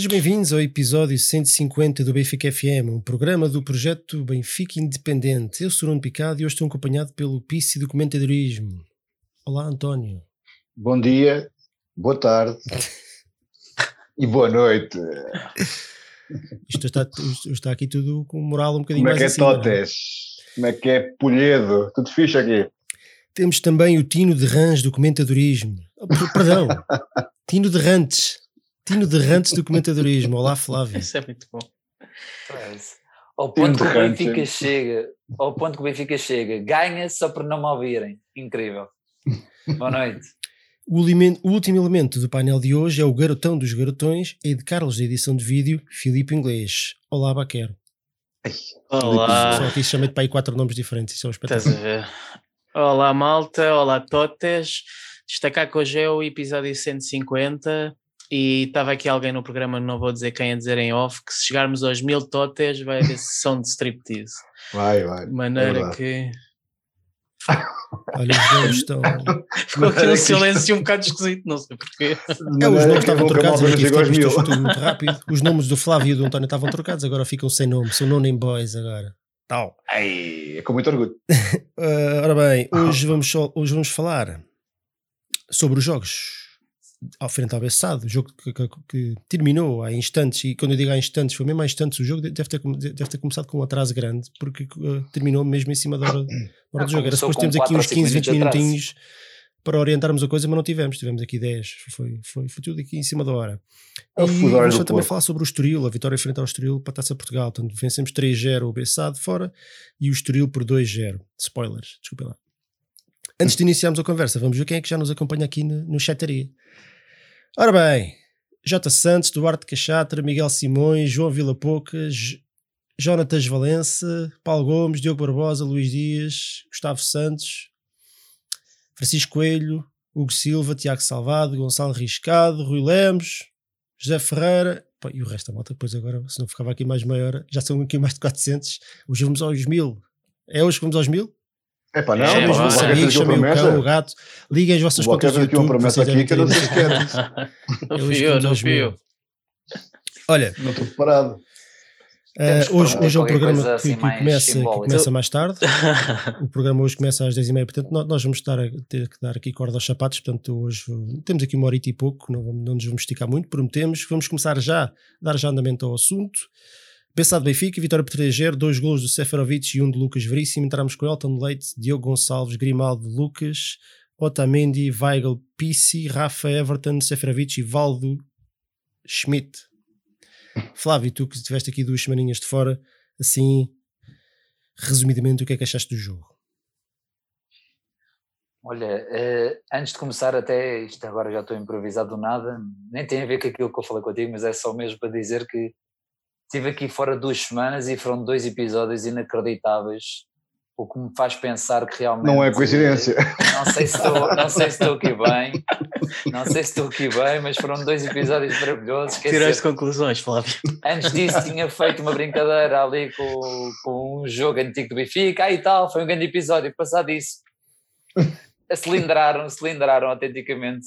Sejam bem-vindos ao episódio 150 do Benfica FM, um programa do projeto Benfica Independente. Eu sou o Nuno Picado e hoje estou acompanhado pelo Pisci do Comentadorismo. Olá, António. Bom dia, boa tarde e boa noite. Isto está, isto está aqui tudo com moral um bocadinho Como é que é mais acima, não é? Totes? Como é que é Polhedo? Tudo fixe aqui? Temos também o Tino de Rãs do Comentadorismo. Oh, per- Perdão, Tino de Rantes. Tino de Rantes do Comentadorismo. Olá, Flávio. Isso é muito bom. Ao ponto que o. Benfica chega, ao ponto que o Benfica chega, ganha só por não me ouvirem. Incrível. Boa noite. O, elemen- o último elemento do painel de hoje é o garotão dos garotões e de Carlos da edição de vídeo, Filipe Inglês. Olá, Baquero. Só Olá, aqui chamei-te para aí quatro nomes diferentes. Isso é um estás espetáculo. a ver? Olá, malta. Olá, Totes. Destacar que hoje é o episódio 150 e estava aqui alguém no programa, não vou dizer quem a dizer em off, que se chegarmos aos mil Totes vai haver sessão de striptease. Vai, vai. De maneira verdade. que Olha, os nomes estão. ficou aqui um silêncio um bocado esquisito, não sei porquê. É, os nomes estavam trocados. Aqui aos isto foi tudo muito rápido. Os nomes do Flávio e do António estavam trocados, agora ficam sem nome. São no name boys agora. Tal. Ai, é com muito orgulho. Ah, ora bem, hoje vamos, só- hoje vamos falar sobre os jogos ao frente ao Bessado, o jogo que, que- que terminou há instantes, e quando eu digo há instantes, foi mesmo há instantes, o jogo deve ter, deve ter começado com um atraso grande, porque ah, terminou mesmo em cima da hora, da hora Ah, do jogo. Era suposto termos com aqui uns quatro ou 15, cinco 20 minutos de atraso. minutinhos para orientarmos a coisa, mas não tivemos, tivemos aqui 10, foi, foi, foi tudo aqui em cima da hora. É E vamos também falar sobre o Estoril, a vitória frente ao Estoril para a Taça Portugal. Portanto, vencemos 3-0 o Bessado fora e o Estoril por 2-0. Spoilers, desculpem lá. Antes de iniciarmos a conversa, vamos ver quem é que já nos acompanha aqui no, no chataria. Ora bem, J. Santos, Duarte Cachatra, Miguel Simões, João Vila Poucas, Jonatas Valença, Paulo Gomes, Diogo Barbosa, Luís Dias, Gustavo Santos, Francisco Coelho, Hugo Silva, Tiago Salvado, Gonçalo Riscado, Rui Lemos, José Ferreira, pá, e o resto da malta, depois agora, se não ficava aqui mais meia hora, já são aqui mais de 400, hoje vamos aos mil. É hoje que vamos aos mil? É pá, não, É, os vossos amigos, chamem o cão, o gato, liguem as vossas contas do aqui uma YouTube. promessa vocês aqui que eu não sei se Não fui eu, não fui eu. Olha, Não estou preparado. que hoje, hoje é um programa que, assim que começa, que começa mais tarde. O programa hoje começa às 10h30, portanto, nó- nós vamos estar a ter que dar aqui corda aos sapatos. Portanto, hoje uh, temos aqui uma horita e pouco, não, vamos- não nos vamos esticar muito, prometemos. Vamos começar já, dar já andamento ao assunto. Pensado Benfica, vitória por 3-0, dois golos do Seferovic e um de Lucas Veríssimo. Entramos com Elton Leite, Diogo Gonçalves, Grimaldo, Lucas, Otamendi, Weigl, Pissi, Rafa Everton, Seferovic e Valdo Schmidt. Flávio, tu que estiveste aqui duas semaninhas de fora, assim, resumidamente, o que é que achaste do jogo? Olha, eh, antes de começar, até isto agora já estou improvisado do nada, nem tem a ver com aquilo que eu falei contigo, mas é só mesmo para dizer que estive aqui fora duas semanas e foram dois episódios inacreditáveis, o que me faz pensar que realmente. Não é coincidência. Não sei se estou, não sei se estou aqui bem, não sei se estou aqui bem, mas foram dois episódios maravilhosos. Quer Tiraste dizer, conclusões, Flávio. Antes disso tinha feito uma brincadeira ali com, com um jogo antigo do Benfica, ah, e tal, foi um grande episódio, passado isso, cilindraram, cilindraram autenticamente,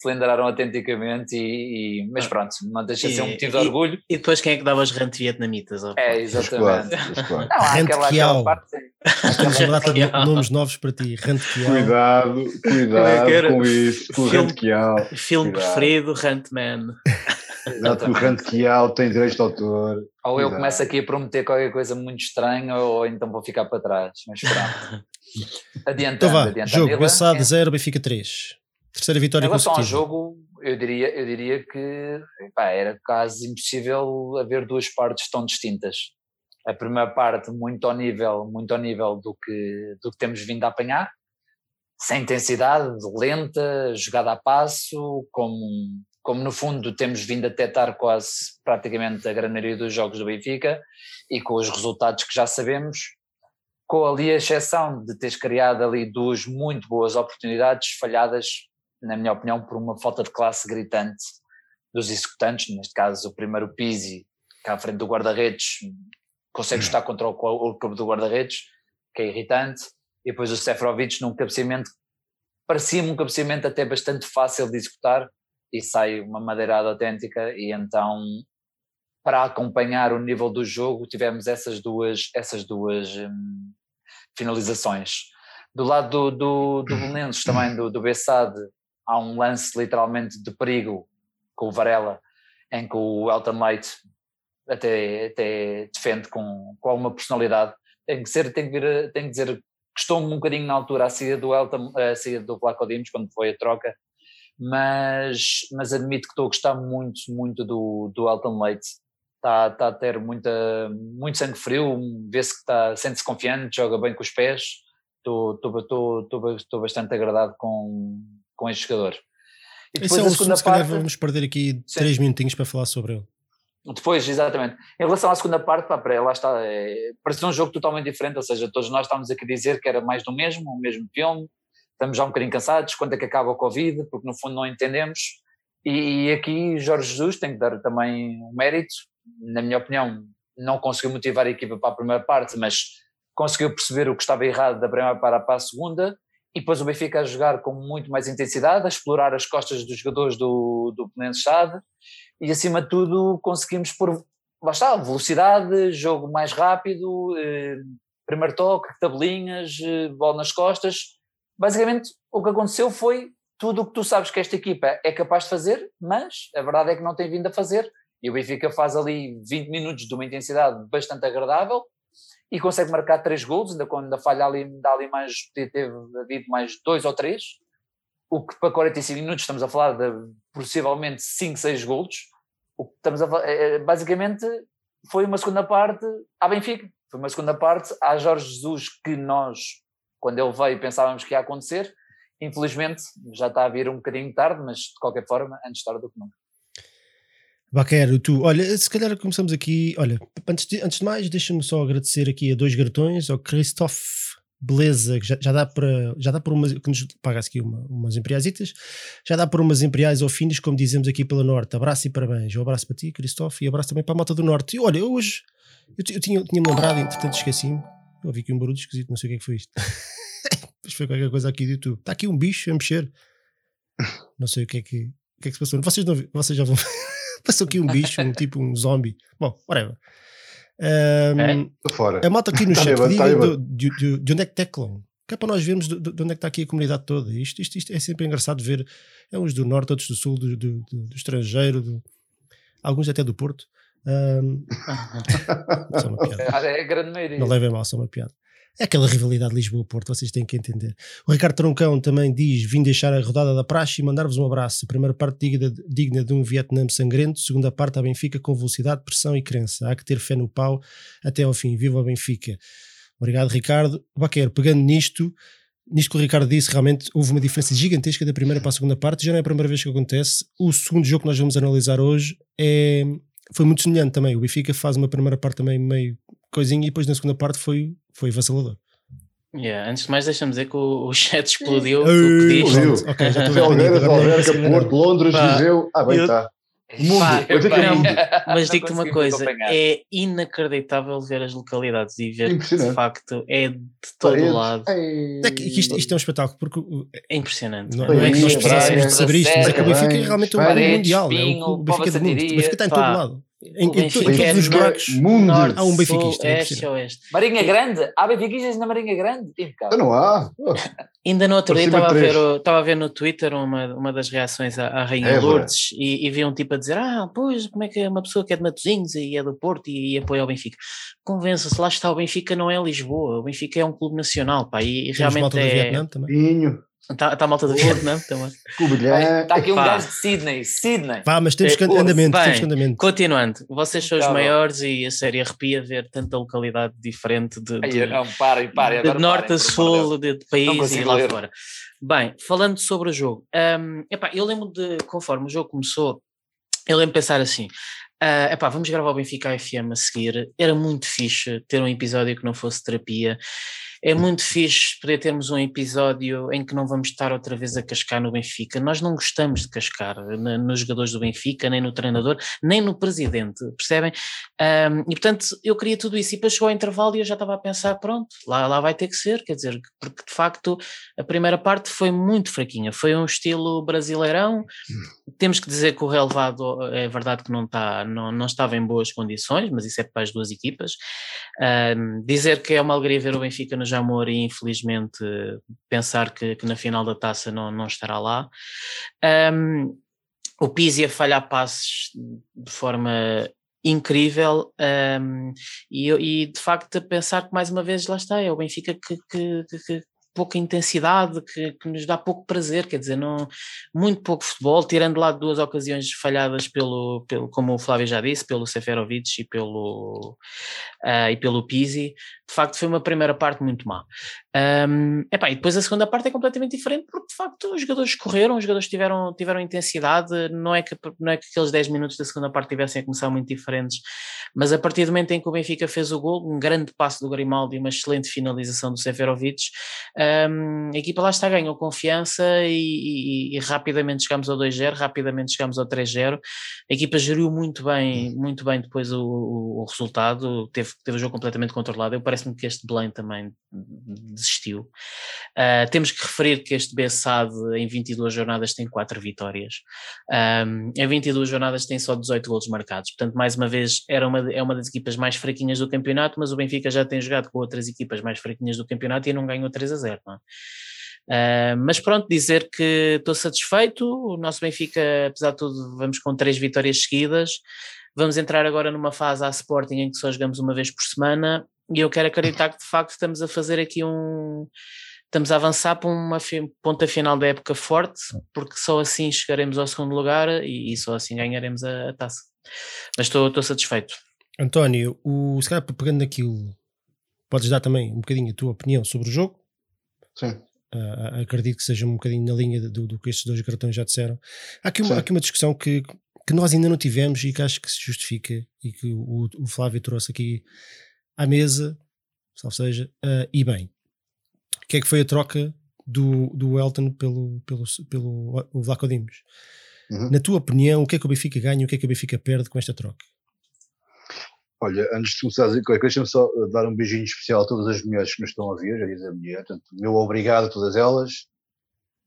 cilindraram autenticamente, e, e- mas pronto, não deixa de ser um E- motivo de e- orgulho, E depois quem é que dava os rant vietnamitas? ó? é, exatamente. claro. Não, há Rente aquela, parte, data de Rantkiao. nomes novos para ti. Rantkiao. Cuidado, é cuidado era? com isso. Com Filme- Rantkiao. Filme Cuidado. preferido, Rantman. Cuidado que o. Rantkiao tem direito de autor. Ou eu Cuidado. começo aqui a prometer qualquer coisa muito estranha, ou então vou ficar para trás, mas pronto. Adiantando, Então vá, adiantando. jogo, Bessade é- 0, Benfica 3. Terceira Em vitória relação ao consecutiva. jogo, eu diria, eu diria que epá, era quase impossível haver duas partes tão distintas. A primeira parte muito ao nível, muito ao nível do que, do que temos vindo a apanhar, sem intensidade, lenta, jogada a passo, como, como no fundo temos vindo a detectar quase praticamente a grande maioria dos jogos do Benfica e com os resultados que já sabemos, com ali a exceção de teres criado ali duas muito boas oportunidades falhadas na minha opinião, por uma falta de classe gritante dos executantes, neste caso o primeiro Pizzi, cá à frente do guarda-redes, consegue estar contra o, o do guarda-redes, que é irritante, e depois o Seferovic num cabeceamento parecia-me um cabeceamento até bastante fácil de executar e sai uma madeirada autêntica e então para acompanhar o nível do jogo tivemos essas duas, essas duas hum, finalizações. Do lado do, do, do Belenenses, também do, do Bessade, há um lance literalmente de perigo com o Varela, em que o Elton Leite até, até defende com, com alguma personalidade. Tem que ser, tem que vir, tem que dizer, custou-me um bocadinho na altura a saída do Elton, a saída do Vlaco Dimos, quando foi a troca, mas, mas admito que estou a gostar muito, muito do, do Elton Leite. Está, está a ter muita, muito sangue frio, vê-se que está, sente-se confiante, joga bem com os pés. Estou, estou, estou, estou, estou bastante agradado com, com este jogador. E depois Esse é um assunto, parte, se vamos perder aqui sim. três minutinhos para falar sobre ele. Depois, exatamente. Em relação à segunda parte, pá, lá está, é, pareceu um jogo totalmente diferente, ou seja, todos nós estávamos aqui a dizer que era mais do mesmo, o mesmo filme, estamos já um bocadinho cansados, quando é que acaba o Covid, porque no fundo não entendemos, e, e aqui Jorge Jesus tem que dar também um mérito, na minha opinião, não conseguiu motivar a equipa para a primeira parte, mas conseguiu perceber o que estava errado da primeira para a segunda, e depois o Benfica a jogar com muito mais intensidade, a explorar as costas dos jogadores do, do Penense Chade, e acima de tudo conseguimos pôr, lá velocidade, jogo mais rápido, eh, primeiro toque, tabelinhas, eh, bola nas costas. Basicamente o que aconteceu foi tudo o que tu sabes que esta equipa é capaz de fazer, mas a verdade é que não tem vindo a fazer. E o Benfica faz ali 20 minutos de uma intensidade bastante agradável e consegue marcar três gols, ainda quando ainda falha ali, dá ali mais, teve havido mais dois ou três, o que para 45 minutos estamos a falar de possivelmente 5, 6 gols, o que estamos a é, é, basicamente foi uma segunda parte à Benfica, foi uma segunda parte a Jorge Jesus que nós, quando ele veio, pensávamos que ia acontecer, infelizmente já está a vir um bocadinho tarde, mas de qualquer forma, antes tarde do que nunca. Baquero, tu, olha, se calhar começamos aqui, olha, antes de, antes de mais, deixa-me só agradecer aqui a dois garotões, ao Christophe Beleza, que já, já dá para, já dá para umas, que nos paga aqui uma, umas empreasitas, já dá para umas empreais ao fim, como dizemos aqui pela Norte, abraço e parabéns, um abraço para ti, Christophe, e abraço também para a moto do Norte, e olha, hoje, eu, eu tinha, tinha-me lembrado, entretanto esqueci-me, eu ouvi aqui um barulho esquisito, não sei o que é que foi isto, mas foi qualquer coisa aqui do YouTube, está aqui um bicho a mexer, não sei o que é que, o que, é que se passou, vocês, não, vocês já vão Passou aqui um bicho, um tipo um zombie. Bom, whatever. Um, é? fora. A malta aqui no tá chat diga tá de, de, de, onde é que teclam. Que é para nós vermos de, de, onde é que está aqui a comunidade toda. Isto, isto, isto é sempre engraçado ver. É uns do norte, outros do sul, do, do, do, do estrangeiro, do, alguns até do Porto. Um, só uma piada. É, é grande maioria. Não levem mal, só uma piada. É aquela rivalidade Lisboa-Porto, vocês têm que entender. O Ricardo Troncão também diz: vim deixar a rodada da praxe e mandar-vos um abraço. Primeira parte digna, digna de um Vietnã sangrento, segunda parte a Benfica com velocidade, pressão e crença. Há que ter fé no pau até ao fim. Viva a Benfica. Obrigado, Ricardo. Baquer, pegando nisto, nisto que o Ricardo disse, realmente houve uma diferença gigantesca da primeira para a segunda parte. Já não é a primeira vez que acontece. O segundo jogo que nós vamos analisar hoje é, foi muito semelhante também. O Benfica faz uma primeira parte também meio coisinha e depois na segunda parte foi, foi vacilador. Yeah, antes de mais, deixa-me dizer que o, o chat explodiu. Explodiu. Ok, já estou Alverca, Porto, Londres, Viseu. Ah, bem, está. Mundo, Pá, não, mas digo-te uma coisa: é inacreditável ver as localidades e ver que de facto é de todo Paredes. lado. É que isto, isto, é um espetáculo porque é impressionante. Não, não é que nós precisássemos de saber isto, mas é que o Benfica é realmente um mundial. É o Benfica do mundo. O Benfica está em todo lado. Em, em, em, todos é os buracos mundo. há um benfiquista. É este, oeste. Marinha Grande? Há benfiquistas na Marinha Grande? Então não há. Ainda no outro dia estava a, ver, estava a ver no Twitter uma, uma das reações à, à Rainha é, Lourdes e, e vi um tipo a dizer: Ah, pois, como é que é uma pessoa que é de Matosinhos e é do Porto e, e apoia o Benfica? Convença-se, lá está, o Benfica não é Lisboa, o Benfica é um clube nacional, pá, e, e realmente é. Vietnã também. Está tá a malta do Porto, não? Está aqui um gajo de Sydney. Sydney. Pá, mas temos que é, andamento, bem, temos que andamento. Continuando, vocês são os maiores e a série arrepia ver tanta localidade diferente de, de, Ai, não, parem, parem, de norte a sul, de, de país e lá ler. fora. Bem, falando sobre o jogo, um, epá, eu lembro de, conforme o jogo começou, eu lembro de pensar assim, Uh, epá, vamos gravar o Benfica FM a seguir. Era muito fixe ter um episódio que não fosse terapia é muito fixe poder termos um episódio em que não vamos estar outra vez a cascar no Benfica. Nós não gostamos de cascar nos jogadores do Benfica, nem no treinador, nem no presidente, percebem? Um, e portanto, eu queria tudo isso. E depois chegou ao intervalo e eu já estava a pensar: pronto, lá, lá vai ter que ser, quer dizer, porque de facto a primeira parte foi muito fraquinha, foi um estilo brasileirão. Temos que dizer que o relevado é verdade que não, está, não, não estava em boas condições, mas isso é para as duas equipas. Um, dizer que é uma alegria ver o Benfica no Jamor e infelizmente pensar que, que na final da taça não, não estará lá. Um, o Pizzi a falhar passes de forma incrível um, e, e, de facto a pensar que mais uma vez lá está, é o Benfica que, que, que, pouca intensidade, que, que, nos dá pouco prazer, quer dizer, não, muito pouco futebol, tirando lá duas ocasiões falhadas pelo, pelo como o Flávio já disse, pelo Seferovic e pelo, uh, e pelo Pizzi, de facto foi uma primeira parte muito má. Um, epá, e depois a segunda parte é completamente diferente porque de facto os jogadores correram, os jogadores tiveram, tiveram intensidade, não é, que, não é que aqueles 10 minutos da segunda parte tivessem a começar muito diferentes, mas a partir do momento em que o Benfica fez o gol, um grande passo do Grimaldi e uma excelente finalização do Seferovic, um, a equipa lá está, ganhou confiança e, e, e rapidamente chegámos ao 2-0, rapidamente chegámos ao 3-0, a equipa geriu muito bem, muito bem depois o, o, o resultado, teve, teve o jogo completamente controlado, eu parece-me que este Belém também desistiu. Uh, temos que referir que este Bessade em 22 jornadas tem 4 vitórias, um, em 22 jornadas tem só 18 golos marcados, portanto mais uma vez era uma, é uma das equipas mais fraquinhas do campeonato, mas o Benfica já tem jogado com outras equipas mais fraquinhas do campeonato e não ganhou 3 a 0, não é? Uh, mas pronto, dizer que estou satisfeito. O nosso Benfica, apesar de tudo, vamos com três vitórias seguidas. Vamos entrar agora numa fase à Sporting em que só jogamos uma vez por semana e eu quero acreditar que de facto estamos a fazer aqui um. Estamos a avançar para uma ponta final da época forte, porque só assim chegaremos ao segundo lugar e, e só assim ganharemos a, a taça. Mas estou, estou satisfeito. António, o, se calhar pegando aquilo, podes dar também um bocadinho a tua opinião sobre o jogo? Sim. Uh, acredito que seja um bocadinho na linha do, do que estes dois cartões já disseram. Há aqui uma, há aqui uma discussão que, que nós ainda não tivemos e que acho que se justifica e que o, o Flávio trouxe aqui à mesa, ou seja, uh, e bem. O que é que foi a troca do, do Elton pelo, pelo, pelo o Vlaco Dimos? Uhum. Na tua opinião, o que é que o Benfica ganha e o que é que o Benfica perde com esta troca? Olha, antes de começar a dizer coisa, deixa-me só dar um beijinho especial a todas as mulheres que nos estão a ver, já diz a mulher, portanto, meu obrigado a todas elas,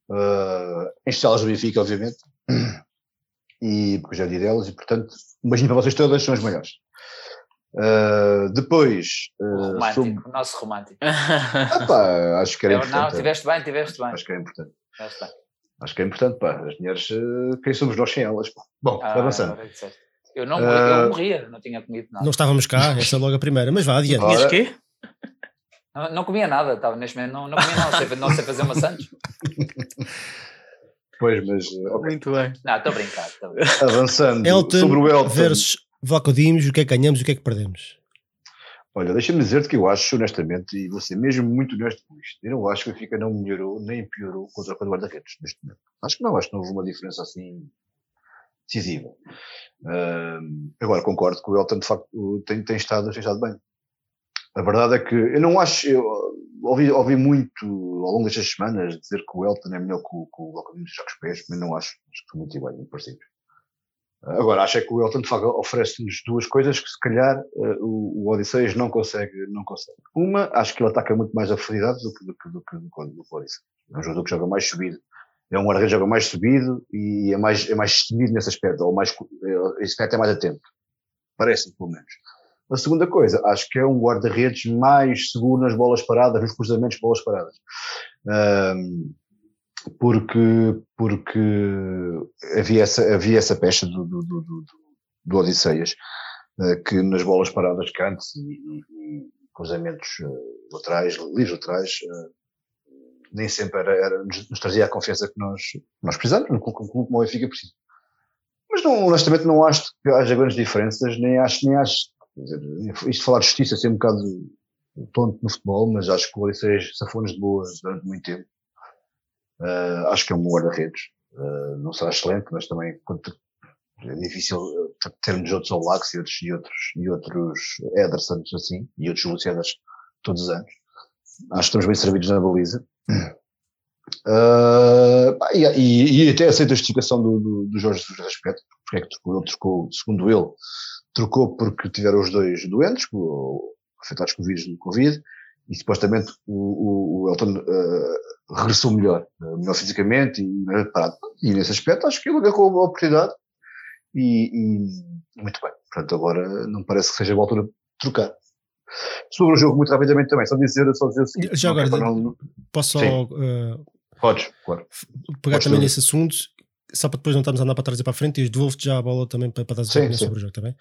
uh, em especial as do Benfica, obviamente, e porque já disse delas, e portanto, um beijinho para vocês todas, são as maiores. Uh, depois. Uh, romântico, o nosso romântico. ah, acho que era Eu, importante. Não, tiveste bem, tiveste bem. Acho que é importante. Acho que é importante, pá. As mulheres, uh, quem somos nós sem elas? Pá. Bom, ah, avançando. Eu não eu morria, não tinha comido nada. Não estávamos cá, essa é logo a primeira, mas vá adiante. Tinhas quê? Não, não, comia nada, estava neste momento, não, não comia nada, não sei, não sei fazer maçãs. Pois, mas. Okay. Muito bem. Não, estou a brincar. Avançando Elton sobre o Elton. versus Vlacodimos, o que é que ganhamos e o que é que perdemos? Olha, deixa-me dizer-te que eu acho, honestamente, e ser mesmo muito honesto com isto, eu não acho que o Benfica não melhorou nem piorou contra o guarda-redes neste momento. Acho que não, acho que não houve uma diferença assim decisiva. Uh, agora, concordo que o Elton, de facto, tem, tem, estado, tem estado bem. A verdade é que eu não acho, eu ouvi, ouvi muito ao longo destas semanas dizer que o Elton é melhor que o, que o Locodimos de os pés, mas não acho, acho que são muito iguais, muito parecidos. Agora, acho é que o Elton de oferece-nos duas coisas que se calhar uh, o, o Odisseias não consegue, não consegue. Uma, acho que ele ataca muito mais a profundidade do que, do que, do que, do que, o Odisseias. É um jogador que joga mais subido. É um guarda-redes que joga mais subido e é mais, é mais subido nesse aspecto, ou mais, eh, esse é mais atento. Parece-me, pelo menos. A segunda coisa, acho que é um guarda-redes mais seguro nas bolas paradas, nos cruzamentos de bolas paradas. Um, porque, porque havia, essa, havia essa pecha do, do, do, do, do Odisseias, uh, que nas bolas paradas cantos e, e, cruzamentos uh, laterais, livres laterais, uh, nem sempre era, era, nos, trazia a confiança que nós, nós precisamos, como, o Benfica precisa. Mas não, honestamente não acho que haja grandes diferenças, nem acho, nem acho, dizer, isto de falar de justiça é um bocado tonto no futebol, mas acho que o Odisseias safou-nos de boa durante muito tempo Uh, acho que é um guarda-redes. Uh, não será excelente, mas também é difícil uh, termos outros Olax e outros, e outros, e outros Edersons assim, e outros Lucianas todos os anos. Acho que estamos bem servidos na baliza. Uh, e, e, e, até aceito a justificação do, do, do Jorge Jesus respeito, porque é que trocou, ele trocou, segundo ele, trocou porque tiveram os dois doentes, afetados com o vírus do Covid, e supostamente o, o, Elton uh, regressou melhor, uh, melhor fisicamente e melhor preparado. E nesse aspecto acho que ele agarrou a oportunidade e, e, muito bem. Portanto, agora não parece que seja a altura de trocar. Sobre o jogo, muito rapidamente também, só dizer, só dizer o seguinte. Já agora, não... posso só. Uh, Podes, claro. Pegar Podes também nesse assunto, só para depois não estarmos a andar para trás e para a frente, e devolvo-te já a bola também para, para dar sim, sim. sobre o jogo também.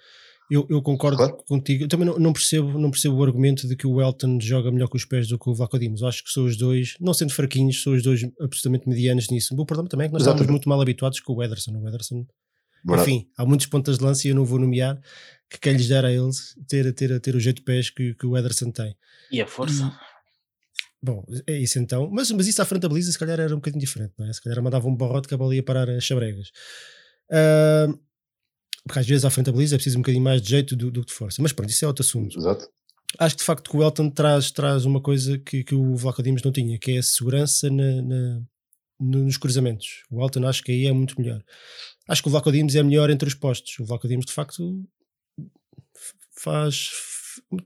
Eu, eu concordo claro. contigo. Eu também não, não, percebo, não percebo o argumento de que o Elton joga melhor com os pés do que o Vlaco Dimos. Acho que são os dois, não sendo fraquinhos, são os dois absolutamente medianos nisso. O problema também é que nós Exatamente. estamos muito mal habituados com o Ederson. O Ederson, Verdade. enfim, há muitos pontas de lança e eu não vou nomear que quem lhes dera a eles ter, ter, ter o jeito de pés que, que o Ederson tem. E a força. E, Bom, é isso então. Mas, mas isso à frente da baliza se calhar era um bocadinho diferente, não é? Se calhar mandava um barrote que a bola ia parar as chabregas. Uh, porque às vezes à frente da baliza é preciso um bocadinho mais de jeito do, do que de força. Mas pronto, isso é outro assunto. Exato. Acho que de facto que o Elton traz, traz uma coisa que, que o Vlaco Dimos não tinha, que é a segurança na, na, nos cruzamentos. O Elton acho que aí é muito melhor. Acho que o Vlaco Dimos é melhor entre os postos. O Vlaco Dimos de facto faz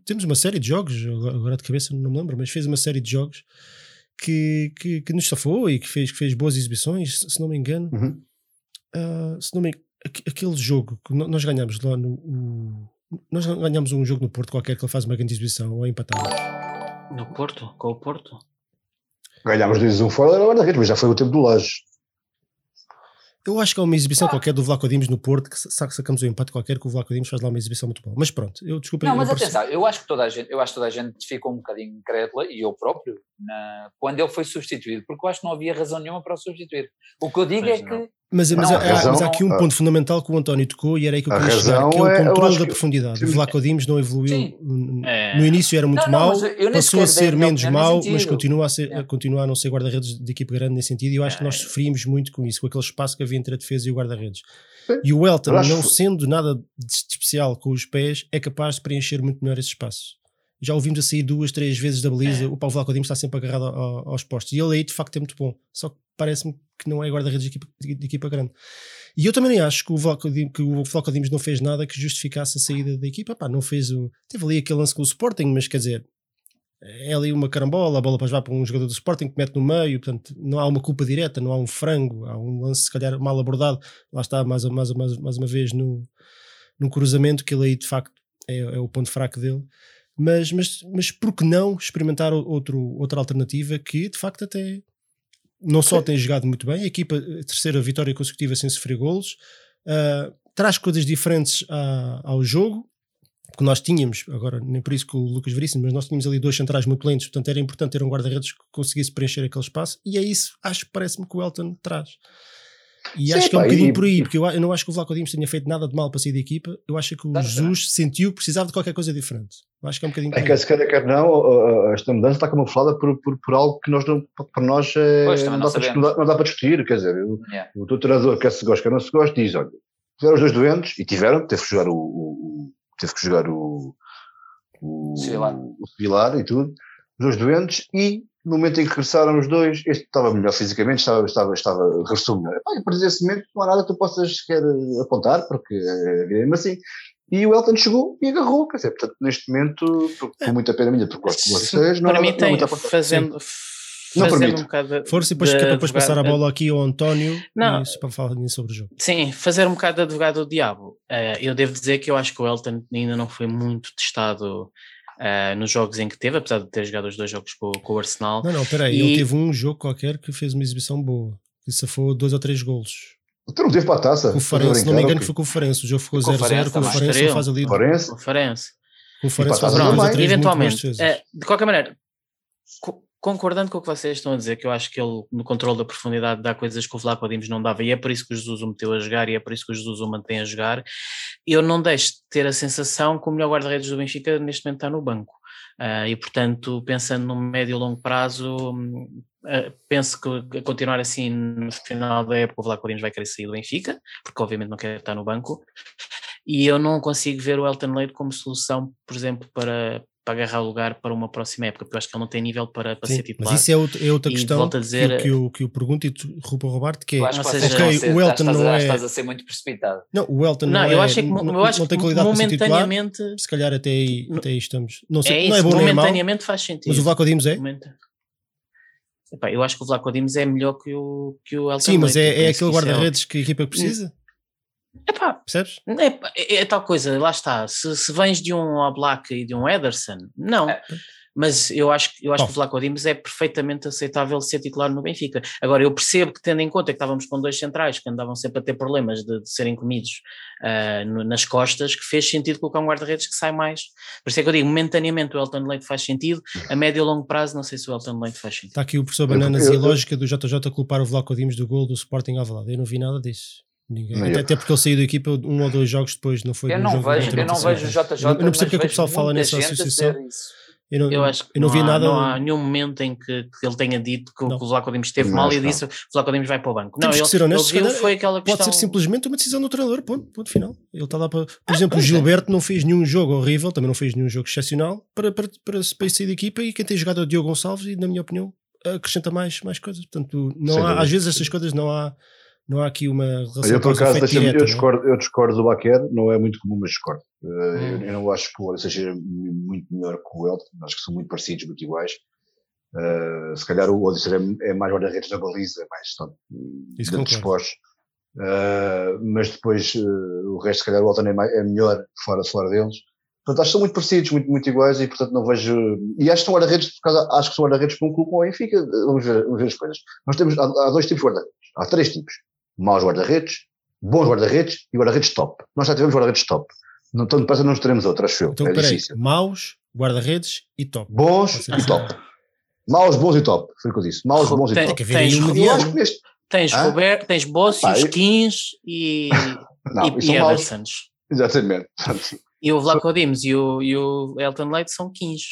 temos uma série de jogos, agora de cabeça não me lembro, mas fez uma série de jogos que, que, que nos safou e que fez, que fez boas exibições, se não me engano. Uhum. Uh, se não me aquele jogo que nós ganhamos lá no. O, nós ganhamos um jogo no Porto qualquer que ele faz uma grande exibição ou empatamos. No Porto? Com o Porto? Ganhámos 2-1 fora da guarda-redes, mas já foi o tempo do Laje. Eu acho que há uma exibição qualquer do Vlaco Dimos no Porto, que sacamos um empate qualquer que o Vlaco Dimos faz lá uma exibição muito boa. Mas pronto, eu desculpa. Não, mas eu atenção, eu acho que toda a gente, eu acho que toda a gente ficou um bocadinho incrédula, e eu próprio, na, quando ele foi substituído, porque eu acho que não havia razão nenhuma para o substituir. O que eu digo mas é não. que mas, mas, não, há, razão, mas, há, aqui um ponto fundamental que o António tocou e era aí que eu queria chegar, que é o é, controle da profundidade. O Vlaco Dimos não evoluiu. É. No início era muito não, mau, passou a ser menos mau, mas continua a, ser, é. continua a não ser guarda-redes de equipe grande nesse sentido. E eu acho que nós é. sofríamos muito com isso, com aquele espaço que havia entre a defesa e o guarda-redes. E o Elton, não sendo nada de especial com os pés, é capaz de preencher muito melhor esse espaço já ouvimos a sair duas, três vezes da baliza. É. O Paulo Vlaco Dimos está sempre agarrado aos postos. E ele aí de facto é muito bom. Só que parece-me que não é guarda-redes de equipa, de equipa grande. E eu também acho que o Vlaco, que o Dimos não fez nada que justificasse a saída da equipa. Pá, não fez o. Teve ali aquele lance com o Sporting, mas quer dizer, é ali uma carambola, a bola para vai para um jogador do Sporting que mete no meio, portanto não há uma culpa direta, não há um frango, há um lance se calhar mal abordado, lá está mais, mais, mais, mais uma vez no, no cruzamento, que ele aí de facto é, é o ponto fraco dele. Mas, mas, mas por que não experimentar outro, outra alternativa que de facto até não só tem jogado muito bem, a equipa, a terceira vitória consecutiva sem sofrer golos, uh, traz coisas diferentes a, ao jogo, que nós tínhamos, agora nem por isso que o Lucas Veríssimo, mas nós tínhamos ali dois centrais muito lentos, portanto era importante ter um guarda-redes que conseguisse preencher aquele espaço, e é isso, acho que parece-me que o Elton traz. E Sim, acho que é um bocadinho e, por aí, porque eu, eu, não acho que o Vlaco Dimos tenha feito nada de mal para sair da equipa, eu acho que o não, Jesus não. sentiu que precisava de qualquer coisa diferente. Eu acho que é um bocadinho É que se quer, quer não, esta mudança está camuflada por, por, por algo que nós não, para nós é, pois, não, dá para discutir, não, dá para discutir, quer dizer, yeah. o, o treinador quer se gosta, quer não se gosta, diz, olha, tiveram os dois doentes, e tiveram, teve que jogar o, o teve que jogar o o, o Pilar e tudo, os dois doentes, e no momento em que regressaram os dois, este estava melhor fisicamente, estava, estava, estava regressou melhor. Epá, e para esse momento não há nada que tu possas sequer apontar, porque é mesmo assim. E o Elton chegou e agarrou, quer dizer, portanto, neste momento, por, por muita pena minha, porque gosto de vocês, não permitem não fazendo, não permite. Um bocado Força e depois, de é depois passar a bola aqui ao António não, isso, para falar sobre o jogo. Sim, fazer um bocado de advogado do diabo. Uh, eu devo dizer que eu acho que o Elton ainda não foi muito testado uh, nos jogos em que teve, apesar de ter jogado os dois jogos com, com o Arsenal. Não, não, peraí, e... ele teve um jogo qualquer que fez uma exibição boa, que safou dois ou três golos. Tu não teve para a taça? Com o Farense, se não me engano, que foi com o Farense. O jogo ficou 0-0 com o Farense, faz ali. Farense? Com o Farense. Com o Farense faz ali Eventualmente, uh, de qualquer maneira, concordando com o que vocês estão a dizer, que eu acho que ele, no controle da profundidade, dá coisas que o Vlaco Dimos não dava, e é por isso que o Jesus o meteu a jogar, e é por isso que o Jesus o mantém a jogar, eu não deixo de ter a sensação que o melhor guarda-redes do Benfica neste momento está no banco. Uh, e, portanto, pensando no médio e longo prazo, uh, penso que a continuar assim no final da época, o Vlaco Dimos vai querer sair do Benfica, porque obviamente não quer estar no banco, e eu não consigo ver o Elton Leite como solução, por exemplo, para, para agarrar lugar para uma próxima época, porque eu acho que ele não tem nível para, para Sim, ser titular. mas isso é, outro- é outra E questão dizer- que, eu- que, eu, que eu pergunto e tu, Rupa Roberto, que é, acho que Ou vocês seja, estão a ok, ser- o Elton estás, não é... estás a ser muito precipitado. Não, o Elton não, não, é, eu acho é que, não, eu acho não tem qualidade para ser titular, momentaneamente se calhar até aí, No- até aí estamos. Não, sei, é não é isso, bom nem momentaneamente faz sentido. mas o Vlaco Dimos é? Momenta- Epá, eu acho que o Vlaco Dimos é melhor que o, que o Elton Sim, mas é, é isso aquele que isso guarda-redes que a equipa precisa, Epá, percebes? É, é, é tal coisa, lá está. Se, se vens de um Oblak e de um Ederson, não. É. Mas eu acho, que- eu acho Bom. que o Vlaco Dimos é perfeitamente aceitável ser titular no Benfica. Agora, eu percebo que, tendo em conta que estávamos com dois centrais que andavam sempre a ter problemas de, de serem comidos ah, no- nas costas, que fez sentido colocar um guarda-redes que sai mais. Por isso é que eu digo, momentaneamente o Elton Leite faz sentido, a médio e longo prazo não sei se o Elton Leite faz sentido. Está aqui o professor Eu- Bananas eu- e a eu- lógica do JJ culpar o Vlaco Dimos do gol do Sporting Alvalade. Eu não vi nada disso. Ninguém. Até, até porque ele saiu da equipa um ou dois jogos depois, não foi Eu não jogo vejo, eu não o vejo o. JJ, Eu não- não percebo porque é que o pessoal fala nessa associação. Eu não, Eu acho que eu não, vi há, nada. não há nenhum momento em que, que ele tenha dito que, o- Não. que o Vlaco Dimos esteve Não, mal e não. disse que o Vlaco Dimos vai para o banco. Temos não, que ser ele, honestos, ele foi aquela Pode questão. ser simplesmente uma decisão do treinador, ponto, ponto final. Ele está lá para. Por exemplo, o Gilberto não fez nenhum jogo horrível, também não fez nenhum jogo excepcional para, para, para, para sair da equipa e quem tem jogado é o Diogo Gonçalves e, na minha opinião, acrescenta mais, mais coisas. Portanto, não Sem há, dúvida. às vezes estas coisas não há, não há aqui uma relação Eu, por acaso, direta, eu, é? discordo, eu discordo do Baquer, não é muito comum, mas discordo. Uh, Hum. eu, eu não acho que o Odyssey seja muito melhor que o Elton, acho que são muito parecidos, muito iguais. Uh, se calhar o Odyssey é, é mais guarda-redes na baliza, mais só, Isso dentro dos concordo. postos. Uh, mas depois uh, o resto, se calhar, o Elton é, mais- é melhor fora, fora deles. Portanto, acho que são muito parecidos, muito, muito iguais e, portanto, não vejo. E acho que são guarda-redes, por causa, acho que são guarda-redes com com o Benfica. Vamos ver, vamos ver as coisas. Nós temos, há, há dois tipos de guarda-redes. Há três tipos: maus guarda-redes, bons guarda-redes e guarda-redes top. Nós já tivemos guarda-redes top. Não, tanto parece que não os teremos outro, acho eu. Então, é peraí, difícil. maus, guarda-redes e top. Bons e top. Maus, bons e top. Foi o que eu disse. Maus, bons e Tem- Tem top. Tens- um neste. Tens Hã? Roberto, tens eu- Kins e, Não, e, e e. Edersons. Exatamente. E o Vlaco Dimos e o, e o Elton Leite são 15.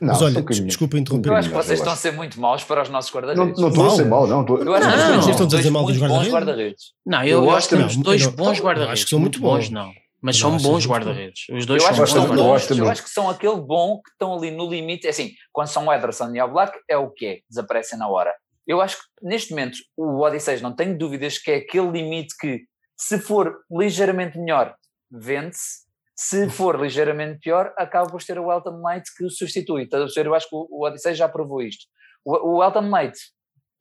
Não, Mas olha, um bocadinho- desculpa interromper. Eu acho que vocês estão a ser muito maus para os nossos Não guarda-redes. não estou a ser Mau. não. Estou- Eu acho que Não, vocês não têm estão a dizer mal dos guarda-redes. Não, eu, Eu acho que que temos não. dois bons guarda-redes. acho que são muito bons. não. Mas são bons que- guarda-redes. Os dois Eu são acho, que bons guarda-redes. que eu acho que são aquele bom que estão ali no limite. É assim, quando são Ederson e Black é o que é, desaparecem na hora. Eu acho que neste momento o Odisseis não tenho dúvidas que é aquele limite que, se for ligeiramente melhor, vende-se. Se for ligeiramente pior, acaba por ter o Elton Knight que o substitui. Perceber? Eu acho que o o Odisseis já provou isto. O, o Elton Knight,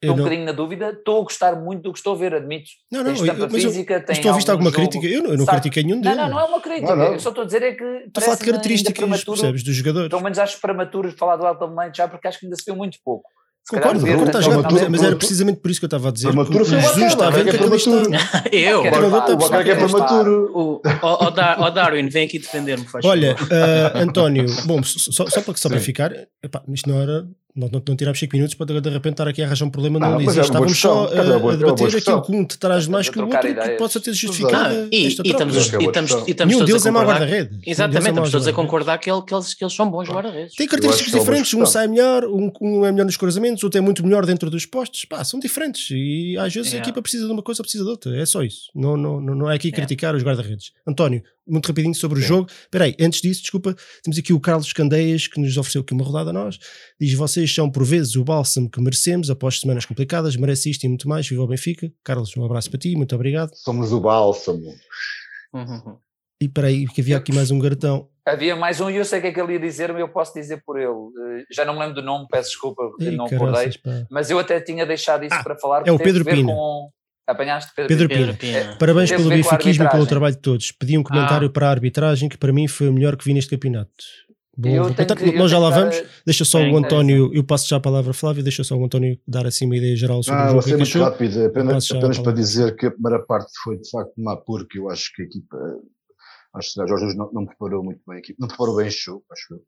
Eu estou um não- bocadinho na dúvida, estou a gostar muito do que estou a ver, admito. Não, Tem não, eu, estampa mas eu, física, mas tem estou a visto algum alguma jogo, crítica. Eu não, eu não sabe? critiquei nenhum Não, deles. não, não é uma crítica. Não, não. Eu só estou a dizer é que. Estou a falar de características, percebes, dos jogadores. Pelo menos acho prematuro falar do Elton Knight já, porque acho que ainda se viu muito pouco. Concordo, concordo, está a ver- jogar, mas, prematuro- mas era precisamente por isso que eu estava a dizer. Prematuro foi Jesus está a ver que Bacana aquilo está. Eu? Ok. O Baquer é prematuro. Ó, ó Dar- ó Darwin, vem aqui defender-me. faz Olha, ah, António, bom, só, só para, só para Sim. ficar, epá, isto não era. Não, não, não tirámos 5 minutos para de de repente estar aqui a arranjar um problema, não, Não, existe. é Estávamos só a, a debater aquilo que um te traz mais que o outro que ideias. possa ter Ah, justificado. e, esta e estamos, que é e estamos, e estamos Nenhum todos deles a é mau concordar. guarda-rede. É Exatamente, estamos todos a concordar que, ele- que eles, que eles são bons guarda-redes. Tem características que é diferentes, um sai melhor, um, um é melhor nos cruzamentos, outro é muito melhor dentro dos postos. Pá, são diferentes e às vezes a equipa precisa de uma coisa, precisa de outra. É só isso. Não, não, não, não é aqui criticar os guarda-redes. António, muito rapidinho sobre o Sim. jogo. Espera aí, antes disso, desculpa, temos aqui o Carlos Candeias que nos ofereceu aqui uma rodada a nós. Diz: Vocês são por vezes o bálsamo que merecemos após semanas complicadas, merece isto e muito mais. Viva o Benfica. Carlos, um abraço para ti, muito obrigado. Somos o bálsamo. Uhum. E espera aí, que havia aqui mais um garotão. Havia mais um e eu sei o que é que ele ia dizer, mas eu posso dizer por ele. Eh, Já não me lembro do nome, peço desculpa porque Ih, não acordei. Mas eu até tinha deixado isso Ah, para falar. é o porque Pedro Pina. Com... Apanhaste Pedro, Pedro Pina? Pedro Pina. Parabéns Teve pelo a a benfiquismo e pelo trabalho de todos. Pedi um comentário Ah. para a arbitragem que para mim foi o melhor que vi neste campeonato. Bom, portanto, que- nós já lá que vamos. Deixa só o António, eu passo já a palavra a Flávio, deixa só o António dar assim uma ideia geral sobre Ah, o vou jogo. ser que muito rápido, apenas, Passo já a apenas para dizer que a primeira parte foi de facto má porque eu acho que a equipa, acho que o Jorge não, não preparou muito bem a equipa, não preparou bem este jogo, acho eu.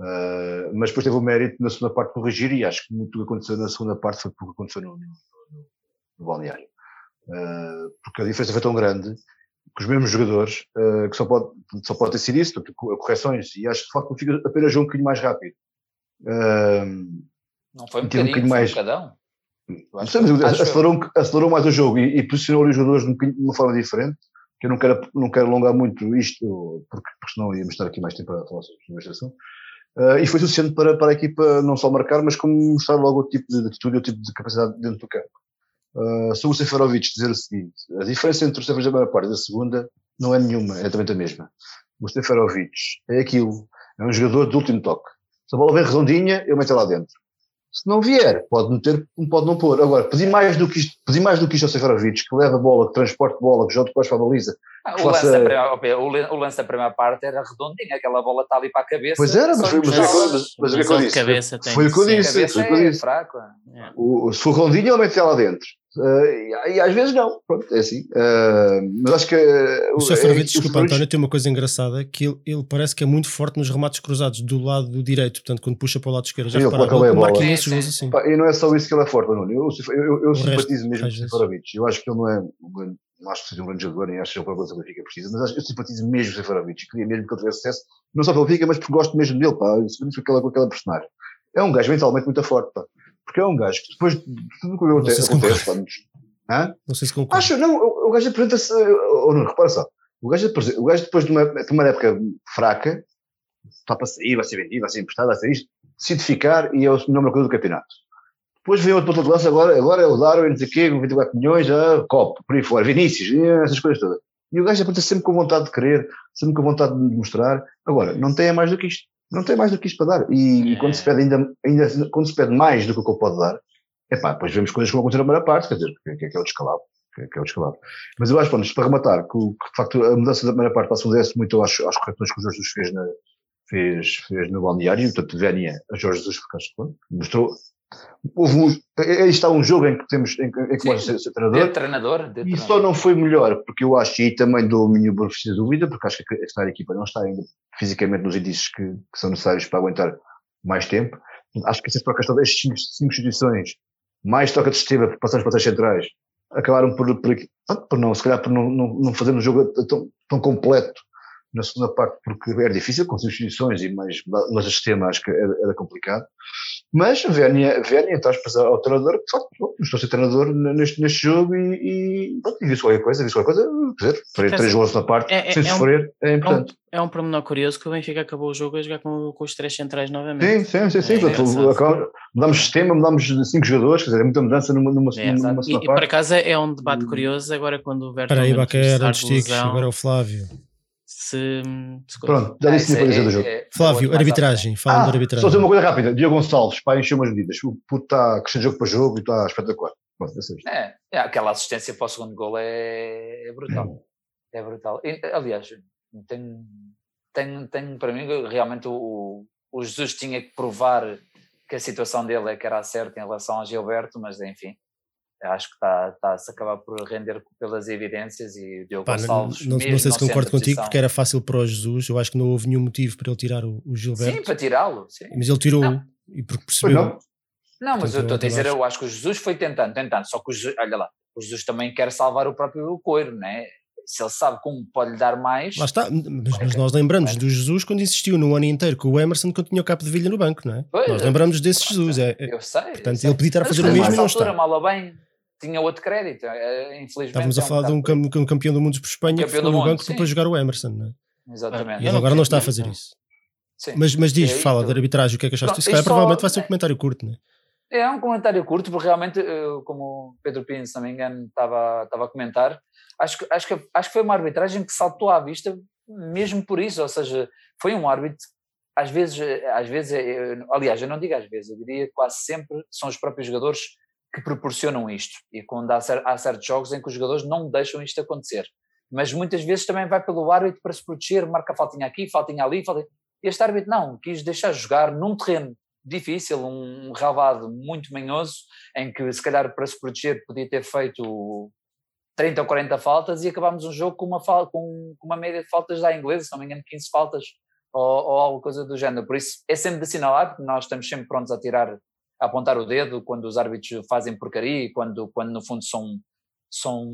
Ah, mas depois teve o mérito na segunda parte de corrigir e acho que muito do que aconteceu na segunda parte foi porque aconteceu no, no, no- no balneário. Ah, porque a diferença foi tão grande que os mesmos jogadores, ah, que só pode, só pode ter sido isso, correções, e acho que de facto fica apenas um bocadinho mais rápido. Ah, Não foi um Teve um bocadinho, bocadinho mais. um mas Acho eu. acelerou, acelerou mais o jogo e, e posicionou os jogadores de, um bocadinho- uma forma diferente. que eu não quero, não quero alongar muito isto, porque, porque senão íamos estar aqui mais tempo a falar sobre este assunto. Uh, e foi suficiente para, para a equipa não só marcar, mas como mostrar logo o tipo de atitude e o tipo de capacidade dentro do campo. Uh, sobre o Seferovic dizer o seguinte, a diferença entre o Seferovic da primeira parte e da segunda não é nenhuma, é também a mesma. O Seferovic é aquilo, é um jogador de último toque. Se a bola vem redondinha, eu meto lá dentro. Se não vier, pode meter, pode não pôr. Agora, pedir mais do que isto, pedir mais do que isto ao Seferovic, que leva a bola, que transporte bola, que joga depois para a baliza. Ah, o, faça... lance primeira, o, lance da primeira parte era redondinho, aquela bola está ali para a cabeça. Pois era, mas foi, mas, mas, mas, o que eu disse. Foi o que eu disse. Foi o que eu disse. É. Se for redondinho, ele mete lá dentro. Uh, e às vezes não, pronto, é assim. Uh, mas acho que. Uh, o Seferovic, é, desculpa, António, tem uma coisa engraçada que ele, ele, parece que é muito forte nos remates cruzados do lado do direito, portanto, quando puxa para o lado esquerdo. Já repararam, ele marca imensos gols assim. e não é só isso que ele é forte, Nuno. Eu, eu, eu, eu simpatizo resto, mesmo com o Seferovic. Eu acho que ele não é. Não acho que seja um grande jogador, nem acho que seja uma coisa que o Benfica precisa, mas eu simpatizo mesmo com o Seferovic. Queria mesmo que ele tivesse sucesso, não só pelo Benfica, mas porque gosto mesmo dele, pá. com aquela, com aquela personagem. É um gajo mentalmente muito forte, pá. Porque é um gajo que depois de tudo o que acontece, acontece pá, Hã? Não sei se concordo. Acho, não, o, o gajo apresenta-se. Oh, não, repara só. O gajo, o gajo depois de uma, de uma época fraca, está para sair, vai ser vendido, vai ser emprestado, vai ser isto, decide ficar e é o melhor coisa do campeonato. Depois vem outro de lança, agora, agora é o Darwin, não sei o quê, 24 milhões, a Copo, por aí fora, Vinícius, essas coisas todas. E o gajo apresenta sempre com vontade de querer, sempre com vontade de mostrar. Agora, não tem mais do que isto. Não tem mais do que isto para dar. E, e quando se pede ainda, ainda, quando se pede mais do que o que pode dar, Epá, depois vemos coisas que vão acontecer na primeira parte, quer dizer, que, é, que é o descalabro. Que, que é o descalabro. Mas eu acho, pronto, para rematar, que, que, de facto a mudança da primeira parte passa a muito às, às correções que o Jorge Jesus fez, na, fez, fez no balneário, portanto, Vénia a Jorge Jesus, porque mostrou. Houve um, aí está um jogo em que temos em, em que Sim, ser, treinador, de treinador de e treinador. só não foi melhor porque eu acho e também dou o minha benefício de dúvida porque acho que esta equipa não está ainda fisicamente nos indícios que, que são necessários para aguentar mais tempo acho que essa trocas todas estas cinco, cinco instituições mais troca de sistema, passamos para as centrais, acabaram por, por, por, não, se calhar por não, não, não fazer um jogo tão, tão completo na segunda parte, porque era difícil com substituições e mais mas o sistema acho que era, era complicado. Mas Vernia, Vernia então, ao treinador, de facto, estou a ser treinador neste, neste jogo e, e, e disse qualquer coisa, disse qualquer coisa, quer dizer, três, três gols na parte, é, é, sem é sofrer, um, é importante. É um, é um pormenor curioso que o Benfica acabou o jogo a jogar com, com os três centrais novamente. Sim, sim, sim, sim. É mudamos sistema, mudamos cinco jogadores, quer dizer, é muita mudança numa, numa, é, numa, numa e, parte. E por acaso é um debate curioso agora quando o Berto. Espera aí, Baquer, antes agora é o Flávio se. se Pronto, já disse é, é, do jogo. É, Flávio, arbitragem, fala ah, de arbitragem. Só dizer uma coisa rápida: Diogo Gonçalves, para encher umas medidas. O puto está crescendo jogo para jogo e está espetacular. Pronto, é, é, aquela assistência para o segundo gol é, é brutal. É brutal. E, aliás, tem, tem, tem para mim realmente o, o Jesus tinha que provar que a situação dele é que era certa em relação a Gilberto, mas enfim, acho que está, está a se acabar por render pelas evidências e o Diogo Pá, Gonçalves. Não, não, não sei se concordo contigo, porque era fácil para o Jesus. Eu acho que não houve nenhum motivo para ele tirar o, o Gilberto. Sim, para tirá-lo. Mas ele tirou e porque percebeu. Não, não mas eu estou a dizer, eu acho que o Jesus foi tentando, tentando. Só que o Jesus, olha lá, o Jesus também quer salvar o próprio coiro, né? Se ele sabe como pode lhe dar mais. Lá está, mas, mas nós lembramos do Jesus quando existiu no ano inteiro com o Emerson quando tinha o capo de vilha no banco, não é? Pois, nós lembramos desse Jesus. É, é, eu sei. Portanto, eu sei. ele podia estar a fazer o mesmo e não está. Mal bem, tinha outro crédito, eh, infelizmente. Estávamos a falar de um, um, campeão do mundo por Espanha que ficou no banco para jogar o Emerson, não é? Exatamente. E ele agora não está a fazer isso. Sim. Mas, mas diz, é, fala da arbitragem, o que é que achaste disso? Cara, provavelmente vai ser um comentário curto, não é? É um comentário curto, porque realmente, como o Pedro Pino, se não me engano, estava, estava a comentar, acho que, acho, que, acho que foi uma arbitragem que saltou à vista mesmo por isso, ou seja, foi um árbitro, às vezes, às vezes aliás, eu não digo às vezes, eu diria quase sempre são os próprios jogadores que proporcionam isto. E quando há, há certos jogos em que os jogadores não deixam isto acontecer. Mas muitas vezes também vai pelo árbitro para se proteger, marca faltinha aqui, faltinha ali, faltinha... Este árbitro não, quis deixar jogar num terreno difícil, um relvado muito manhoso, em que se calhar para se proteger podia ter feito 30 ou 40 faltas e acabámos um jogo com uma, com, uma média de faltas da inglesa, se não me engano 15 faltas ou, ou alguma coisa do género. Por isso é sempre de assinalar, porque nós estamos sempre prontos a tirar apontar o dedo quando os árbitros fazem porcaria e quando, quando no fundo são, são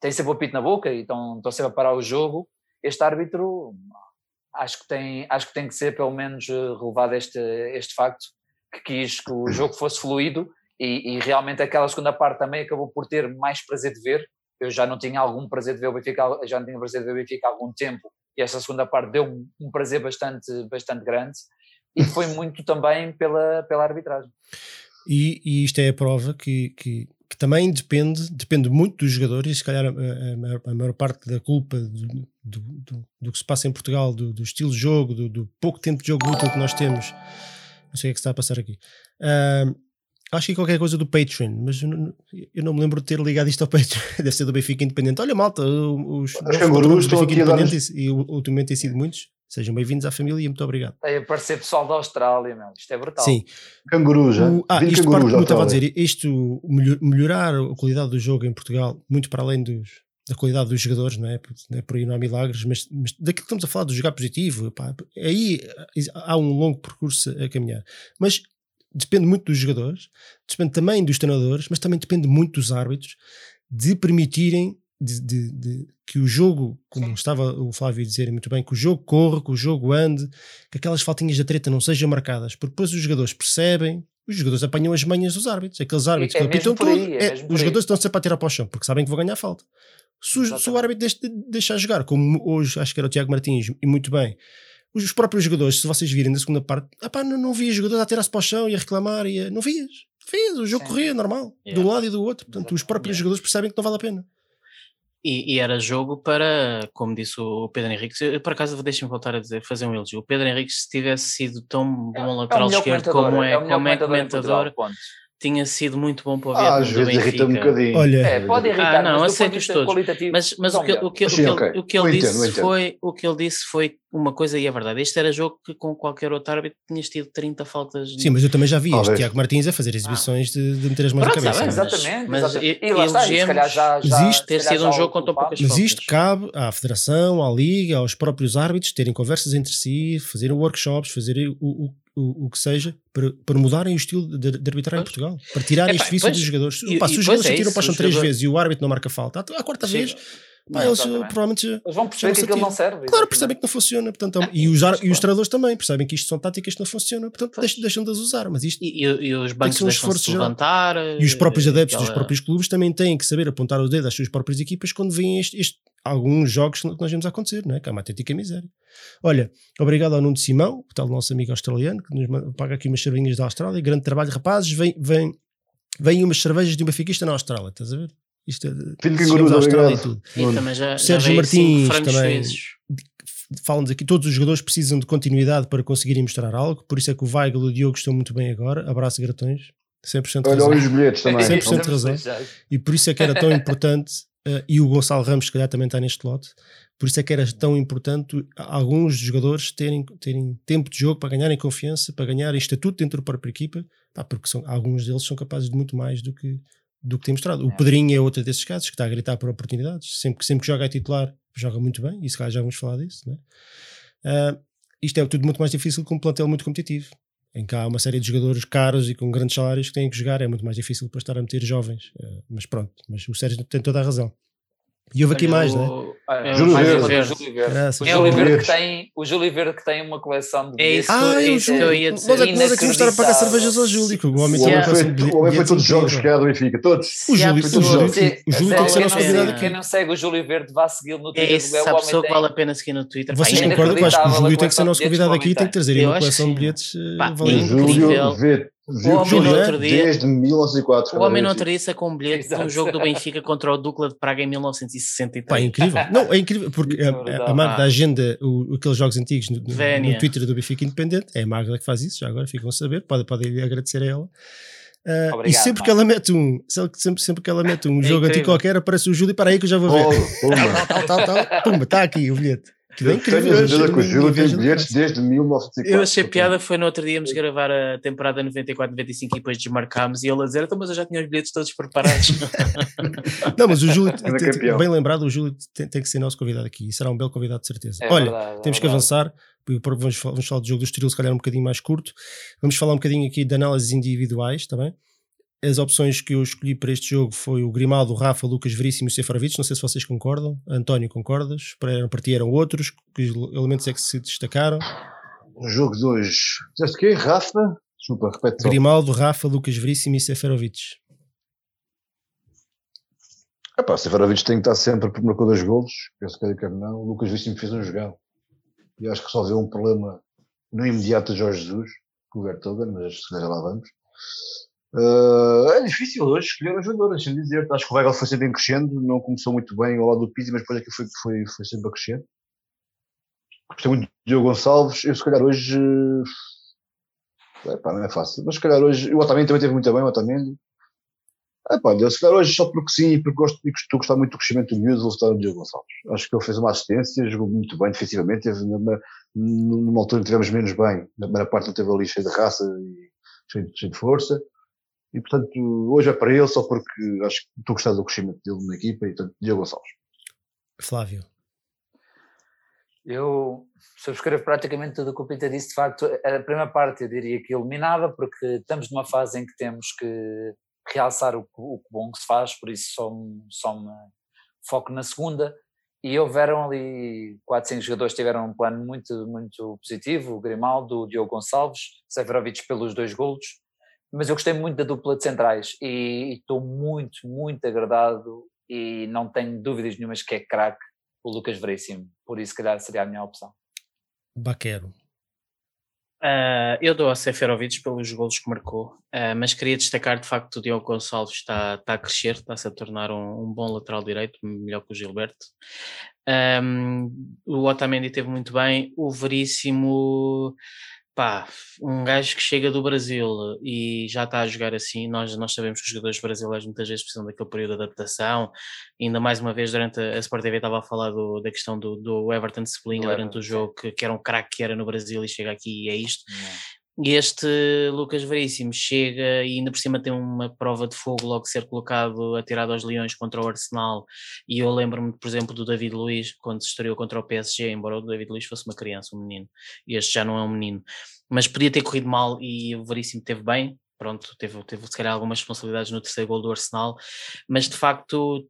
têm sempre o pito na boca e estão, estão sempre a parar o jogo, este árbitro acho que tem, acho que, tem que ser pelo menos relevado este, este facto, que quis que o jogo fosse fluido e, e realmente aquela segunda parte também acabou por ter mais prazer de ver. eu já não tinha algum prazer de ver o Benfica, já não tinha prazer de ver o Benfica há algum tempo, e essa segunda parte deu um, um prazer bastante, bastante grande, e foi muito também pela, pela arbitragem. E, e isto é a prova que, que, que, também depende, depende muito dos jogadores, e se calhar a, a, maior, a maior, parte da culpa do, do, do, do, que se passa em Portugal, do, do estilo de jogo, do, pouco tempo de jogo útil que nós temos, não sei o que é que está a passar aqui. Uh, acho que é qualquer coisa do Patreon, mas eu não, eu não, me lembro de ter ligado isto ao Patreon. Deve ser do Benfica Independente. Olha, malta, os, os cangurus do Benfica Independente e ultimamente tem sido muitos. Sejam bem-vindos à família e muito obrigado. Tem a aparecer pessoal da Austrália, meu. isto é brutal. Sim. Cangurus, o, ah, isto parte, como estava a dizer, isto melhorar a qualidade do jogo em Portugal, muito para além dos, da qualidade dos jogadores, não é? é por aí não há milagres, mas, mas daquilo que estamos a falar do jogar positivo, pá, aí há um longo percurso a caminhar. Mas depende muito dos jogadores, depende também dos treinadores, mas também depende muito dos árbitros de permitirem de, de, de, que o jogo, como Sim. estava o Flávio a dizer muito bem, que o jogo corra, que o jogo ande, que aquelas faltinhas da treta não sejam marcadas, porque depois os jogadores percebem, os jogadores apanham as manhas dos árbitros, aqueles árbitros é, que é apitam tudo, aí, é, os jogadores estão sempre a tirar para o chão, porque sabem que vão ganhar falta. Se, se o árbitro deixa, deixar jogar, como hoje acho que era o Tiago Martins, e muito bem, os próprios jogadores, se vocês virem na segunda parte, apá, não, não via jogadores a tirar-se para o chão e a reclamar, e a, não vias. Vias, o jogo Sim. corria normal, yeah. de um lado e do outro. Portanto, os próprios yeah. jogadores percebem que não vale a pena. E, e, era jogo para, como disse o Pedro Henrique, por acaso deixem-me voltar a dizer, fazer um elogio. O Pedro Henrique, se tivesse sido tão bom é, lateral é esquerdo como é, é como é comentador, tinha sido muito bom para o ver ah, às vezes irrita um bocadinho. Olha, é, pode irritar, ah, não, mas aceito todos. Mas, mas o que, o que, Sim, o que, okay. o que ele disse foi o que ele disse foi uma coisa e é verdade. Este era jogo que com qualquer outro árbitro tinhas tido 30 faltas. Sim, mas eu também já vi este Tiago Martins a fazer exibições ah. de, de meter as mãos Pronto, na cabeça. Sabe, exatamente. Mas, exatamente. E, e lá está, e se calhar já, já, isto, ter sido um jogo com tão poucas Mas isto cabe à Federação, à Liga, aos próprios árbitros terem conversas entre si, fazerem workshops, fazerem o, o o, que seja, para, para mudarem o estilo de, de arbitrar em Portugal, para tirarem este vício dos jogadores. E, Pá, se os jogadores é tiram paixão três jogador... vezes e o árbitro não marca falta, a quarta Sim. vez. Pá, eles provavelmente eles vão perceber que aquilo não serve. Claro, percebem que não funciona. Portanto, é, e, os, e os treinadores também percebem que isto são táticas que não funcionam, portanto deixam, deixam de as usar. Mas isto e, e, e os bancos um esforço de levantar. E os próprios adeptos aquela... dos próprios clubes também têm que saber apontar o dedo às suas próprias equipas quando veem este, este alguns jogos que nós vemos acontecer, não é? Que é uma autêntica miséria. Olha, obrigado ao Nuno Simão, o tal nosso amigo australiano, que nos paga aqui umas cervejas da Austrália. Grande trabalho, rapazes. Vem, vem, vem umas cervejas de uma fiquista na Austrália, estás a ver? Isto é, Filho da Austrália e tudo. E também já, Sérgio já Martins também. Falam-nos aqui, todos os jogadores precisam de continuidade para conseguirem mostrar algo, por isso é que o Weigl e o Diogo estão muito bem agora. Abraço gratões. 100% Olha, razão. os bilhetes também. 100% razão. E por isso é que era tão importante Uh, e o Gonçalo Ramos, se calhar, também está neste lote. Por isso é que era tão importante alguns jogadores terem, terem tempo de jogo para ganharem confiança, para ganharem estatuto dentro da própria equipa, porque são, alguns deles são capazes de muito mais do que, do que tem mostrado. O é. Pedrinho é outro desses casos que está a gritar por oportunidades. Sempre, sempre que joga a titular, joga muito bem, e se calhar já vamos falar disso. Né? Uh, isto é tudo muito mais difícil com um plantel muito competitivo em que há uma série de jogadores caros e com grandes salários que têm que jogar, é muito mais difícil para estar a meter jovens. Uh, mas pronto, mas o Sérgio tem toda a razão. E houve aqui mais, não é? é Júlio Verde. Verde. É, o Júlio Verde que tem, o Júlio Verde que tem uma coleção de é isso, ah, é isso que eu ia dizer. Nós é que nós é estar a pagar cervejas ao Júlio, que o homem tem uma coleção de O homem foi todos os jogos que do Benfica, todos. O Júlio, tem que ser nosso convidado aqui. Quem não segue o Júlio Verde, vá segui-lo no Twitter. É isso, a pessoa que vale a pena seguir no Twitter. Vocês concordam que eu acho que o Júlio tem que ser nosso convidado aqui e tem que trazer uma coleção de bilhetes valentes. Júlio Verde. O homem no outro dia, desde 1904. O homem no outro dia sacou um bilhete de um jogo do Benfica contra o Dukla de Praga em 1963. Pá, é incrível. Não, é incrível, porque a, a, a Magda agenda o, aqueles jogos antigos no, no, Twitter do Benfica Independente. É a Magda que faz isso, já agora ficam a saber. Podem pode agradecer a ela. Uh, Obrigado, e sempre que ela mete um sempre, sempre que ela mete um é jogo antigo qualquer aparece o Júlio para aí que eu já vou ver oh, tal, tal, tal, tal, pumba, está aqui o bilhete que bem incrível. Tenho certeza que o Gil tem bilhetes desde 1904. Eu achei piada, foi no outro dia íamos gravar a temporada 94-95 e depois desmarcámos e ele a dizer, então, mas eu já tinha os bilhetes todos preparados. não, mas o Júlio, tem, bem lembrado, o Júlio tem, tem, que ser nosso convidado aqui e será um belo convidado de certeza. É Olha, verdade, é temos é que avançar, vamos, vamos falar do jogo do Estoril, se calhar um bocadinho mais curto. Vamos falar um bocadinho aqui de análises individuais também. As opções que eu escolhi para este jogo foi o Grimaldo, o Rafa, Lucas Veríssimo e o Sefarovic. Não sei se vocês concordam. António, concordas? Para, ti eram outros. Que elementos é que se destacaram? O jogo de hoje. Dizeste o quê? Rafa? Desculpa, repete Grimaldo, Rafa, Lucas Veríssimo e Sefarovic. Epá, Seferovic tem que estar sempre por marcou dois golos, penso que quer não. O Lucas Vício fez um jogão. E acho que resolveu um problema no imediato de Jorge Jesus, com o Vertogen, mas se calhar lá vamos. Uh, é difícil hoje escolher um jogador, deixa-me dizer. Acho que o Weigl foi sempre em crescendo, não começou muito bem ao lado do Pizzi, mas depois aqui foi, foi, foi sempre a crescer. Gostei muito de Diogo Gonçalves. Eu, se calhar, hoje. Epá, não é fácil, mas se calhar hoje. O Otamendi também teve muito bem, o Otamendi. Epá, eu, se calhar hoje, só porque sim, porque gosto, e estou a gostar muito do crescimento do miúdo, vou estar o Diogo Gonçalves. Acho que ele fez uma assistência, jogou muito bem defensivamente. Teve numa, numa altura que tivemos menos bem, na primeira parte, não teve ali cheio de raça e cheio, cheio de força. E portanto, hoje é para ele, só porque acho que estou a gostar do crescimento dele na equipa e portanto, Diogo Gonçalves. Flávio. Eu subscrevo praticamente tudo o que o Peter disse. De facto, a primeira parte eu diria que eliminava, porque estamos numa fase em que temos que realçar o, o bom que se faz, por isso só, só me foco na segunda. E houveram ali 4, 5 jogadores que tiveram um plano muito, muito positivo: o Grimaldo, o Diogo Gonçalves, Severovic pelos dois golos. Mas eu gostei muito da dupla de centrais e estou muito, muito agradado e não tenho dúvidas nenhumas que é craque o Lucas Veríssimo, por isso, se calhar, seria a minha opção. Baquero. Uh, eu dou a Seferovic pelos golos que marcou, uh, mas queria destacar de facto que o Diogo Gonçalves está, está a crescer, está-se a tornar um, um, bom lateral direito, melhor que o Gilberto. Um, o Otamendi teve muito bem, o Veríssimo pá, um gajo que chega do Brasil e já está a jogar assim, nós, nós sabemos que os jogadores brasileiros muitas vezes precisam daquele período de adaptação, ainda mais uma vez durante a, a Sport TV estava a falar do, da questão do, do Everton Spling durante o jogo, que, que, era um craque que era no Brasil e chega aqui e é isto. E este Lucas Veríssimo chega e ainda por cima tem uma prova de fogo logo ser colocado, atirado aos leões contra o Arsenal. E eu lembro-me, por exemplo, do David Luiz, quando se estreou contra o PSG, embora o David Luiz fosse uma criança, um menino. Este já não é um menino. Mas podia ter corrido mal e o Veríssimo teve bem. Pronto, teve, teve se calhar algumas responsabilidades no terceiro gol do Arsenal. Mas de facto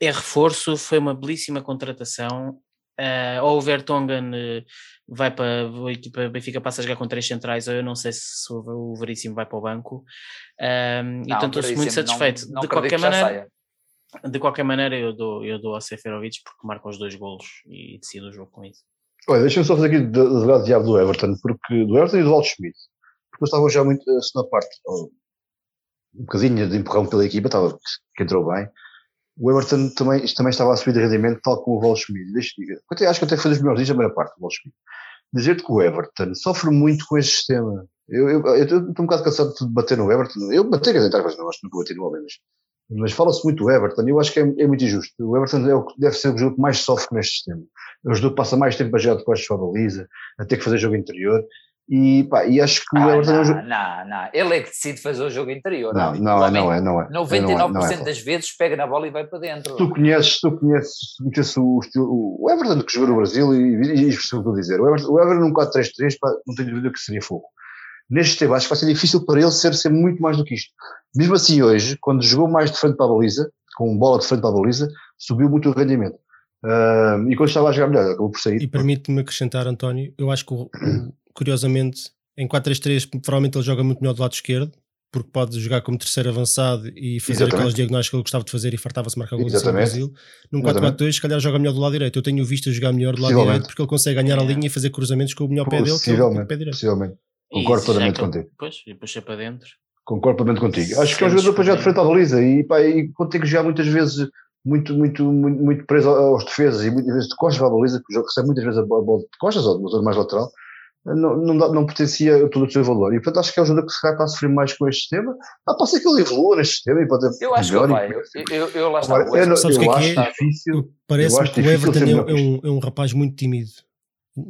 é reforço, foi uma belíssima contratação Uh, ou o Vertonghen uh, vai para a equipa Benfica passa a jogar com três centrais, ou eu não sei se o Veríssimo vai para o banco. Um, não, então estou muito satisfeito. Não, não de qualquer maneira, de qualquer maneira, eu dou, eu dou ao Seferovic porque marca os dois golos e decide o jogo com isso. Olha, deixa-me só fazer aqui do lado diabo do Everton, porque do Everton e do Walt Schmidt, porque eu estava já muito na segunda parte, um bocadinho de empurrão pela equipa, estava, que entrou bem o Everton também, também estava a subir de rendimento, tal como o Volschmidt. Acho que até foi dos melhores dias da primeira parte, o Volschmidt. Dizer-te que o Everton sofre muito com este sistema. Eu, estou um bocado cansado de bater no Everton. Eu bati, quer dizer, não acho que nunca bati no mas, fala-se muito do Everton e eu acho que é, é, muito injusto. O Everton é o, deve ser o jogo que mais sofre neste sistema. É o jogo que passa mais tempo a jogar de costas para a baliza, a ter que fazer jogo interior. E, pá, e acho que ah, o Everton. Não, não, não, ele é que decide fazer o jogo interior. Não, não, é, não é, não é. 99% não é, das vezes pega na bola e vai para dentro. Tu conheces, tu conheces, conheces o estilo. O Everton que jogou no Brasil e, e, isso que estou a dizer. O Everton, o Everton num 4-3-3, não tenho dúvida que seria fogo. Neste sistema, acho que vai ser difícil para ele ser, ser muito mais do que isto. Mesmo assim, hoje, quando jogou mais de frente para a baliza, com bola de frente para a baliza, subiu muito o rendimento. Uh, e quando estava a jogar melhor, acabou por sair. E permite-me acrescentar, António, eu acho que curiosamente em 4-3-3, provavelmente ele joga muito melhor do lado esquerdo, porque pode jogar como terceiro avançado e fazer Exatamente. aquelas diagonais que ele gostava de fazer e fartava-se marcar gols no Brasil. Num 4-4-2, se calhar joga melhor do lado direito. Eu tenho visto a jogar melhor do lado direito porque ele consegue ganhar a linha e fazer cruzamentos com o melhor pé dele, que é o pé direito. Possivelmente. Concordo plenamente contigo. Pois, e puxa para dentro. Concordo plenamente contigo. Acho que é um jogador para jogar de frente à baliza e, pá, e quando tem que jogar muitas vezes muito, muito, muito, muito preso aos defesas e muitas vezes de costas para a baliza, que o jogo recebe muitas vezes a bola de costas ou de mais lateral não, não, não potencia todo o seu valor. E portanto acho que é um jogador que se está a sofrer mais com este sistema. Ah, pode ser que ele evolua neste sistema e pode Eu acho que ele vai. Eu, eu, eu lá está. Agora, eu, Sabes o que é que é? Difícil, Parece que o Everton é, é, um, é um rapaz muito tímido.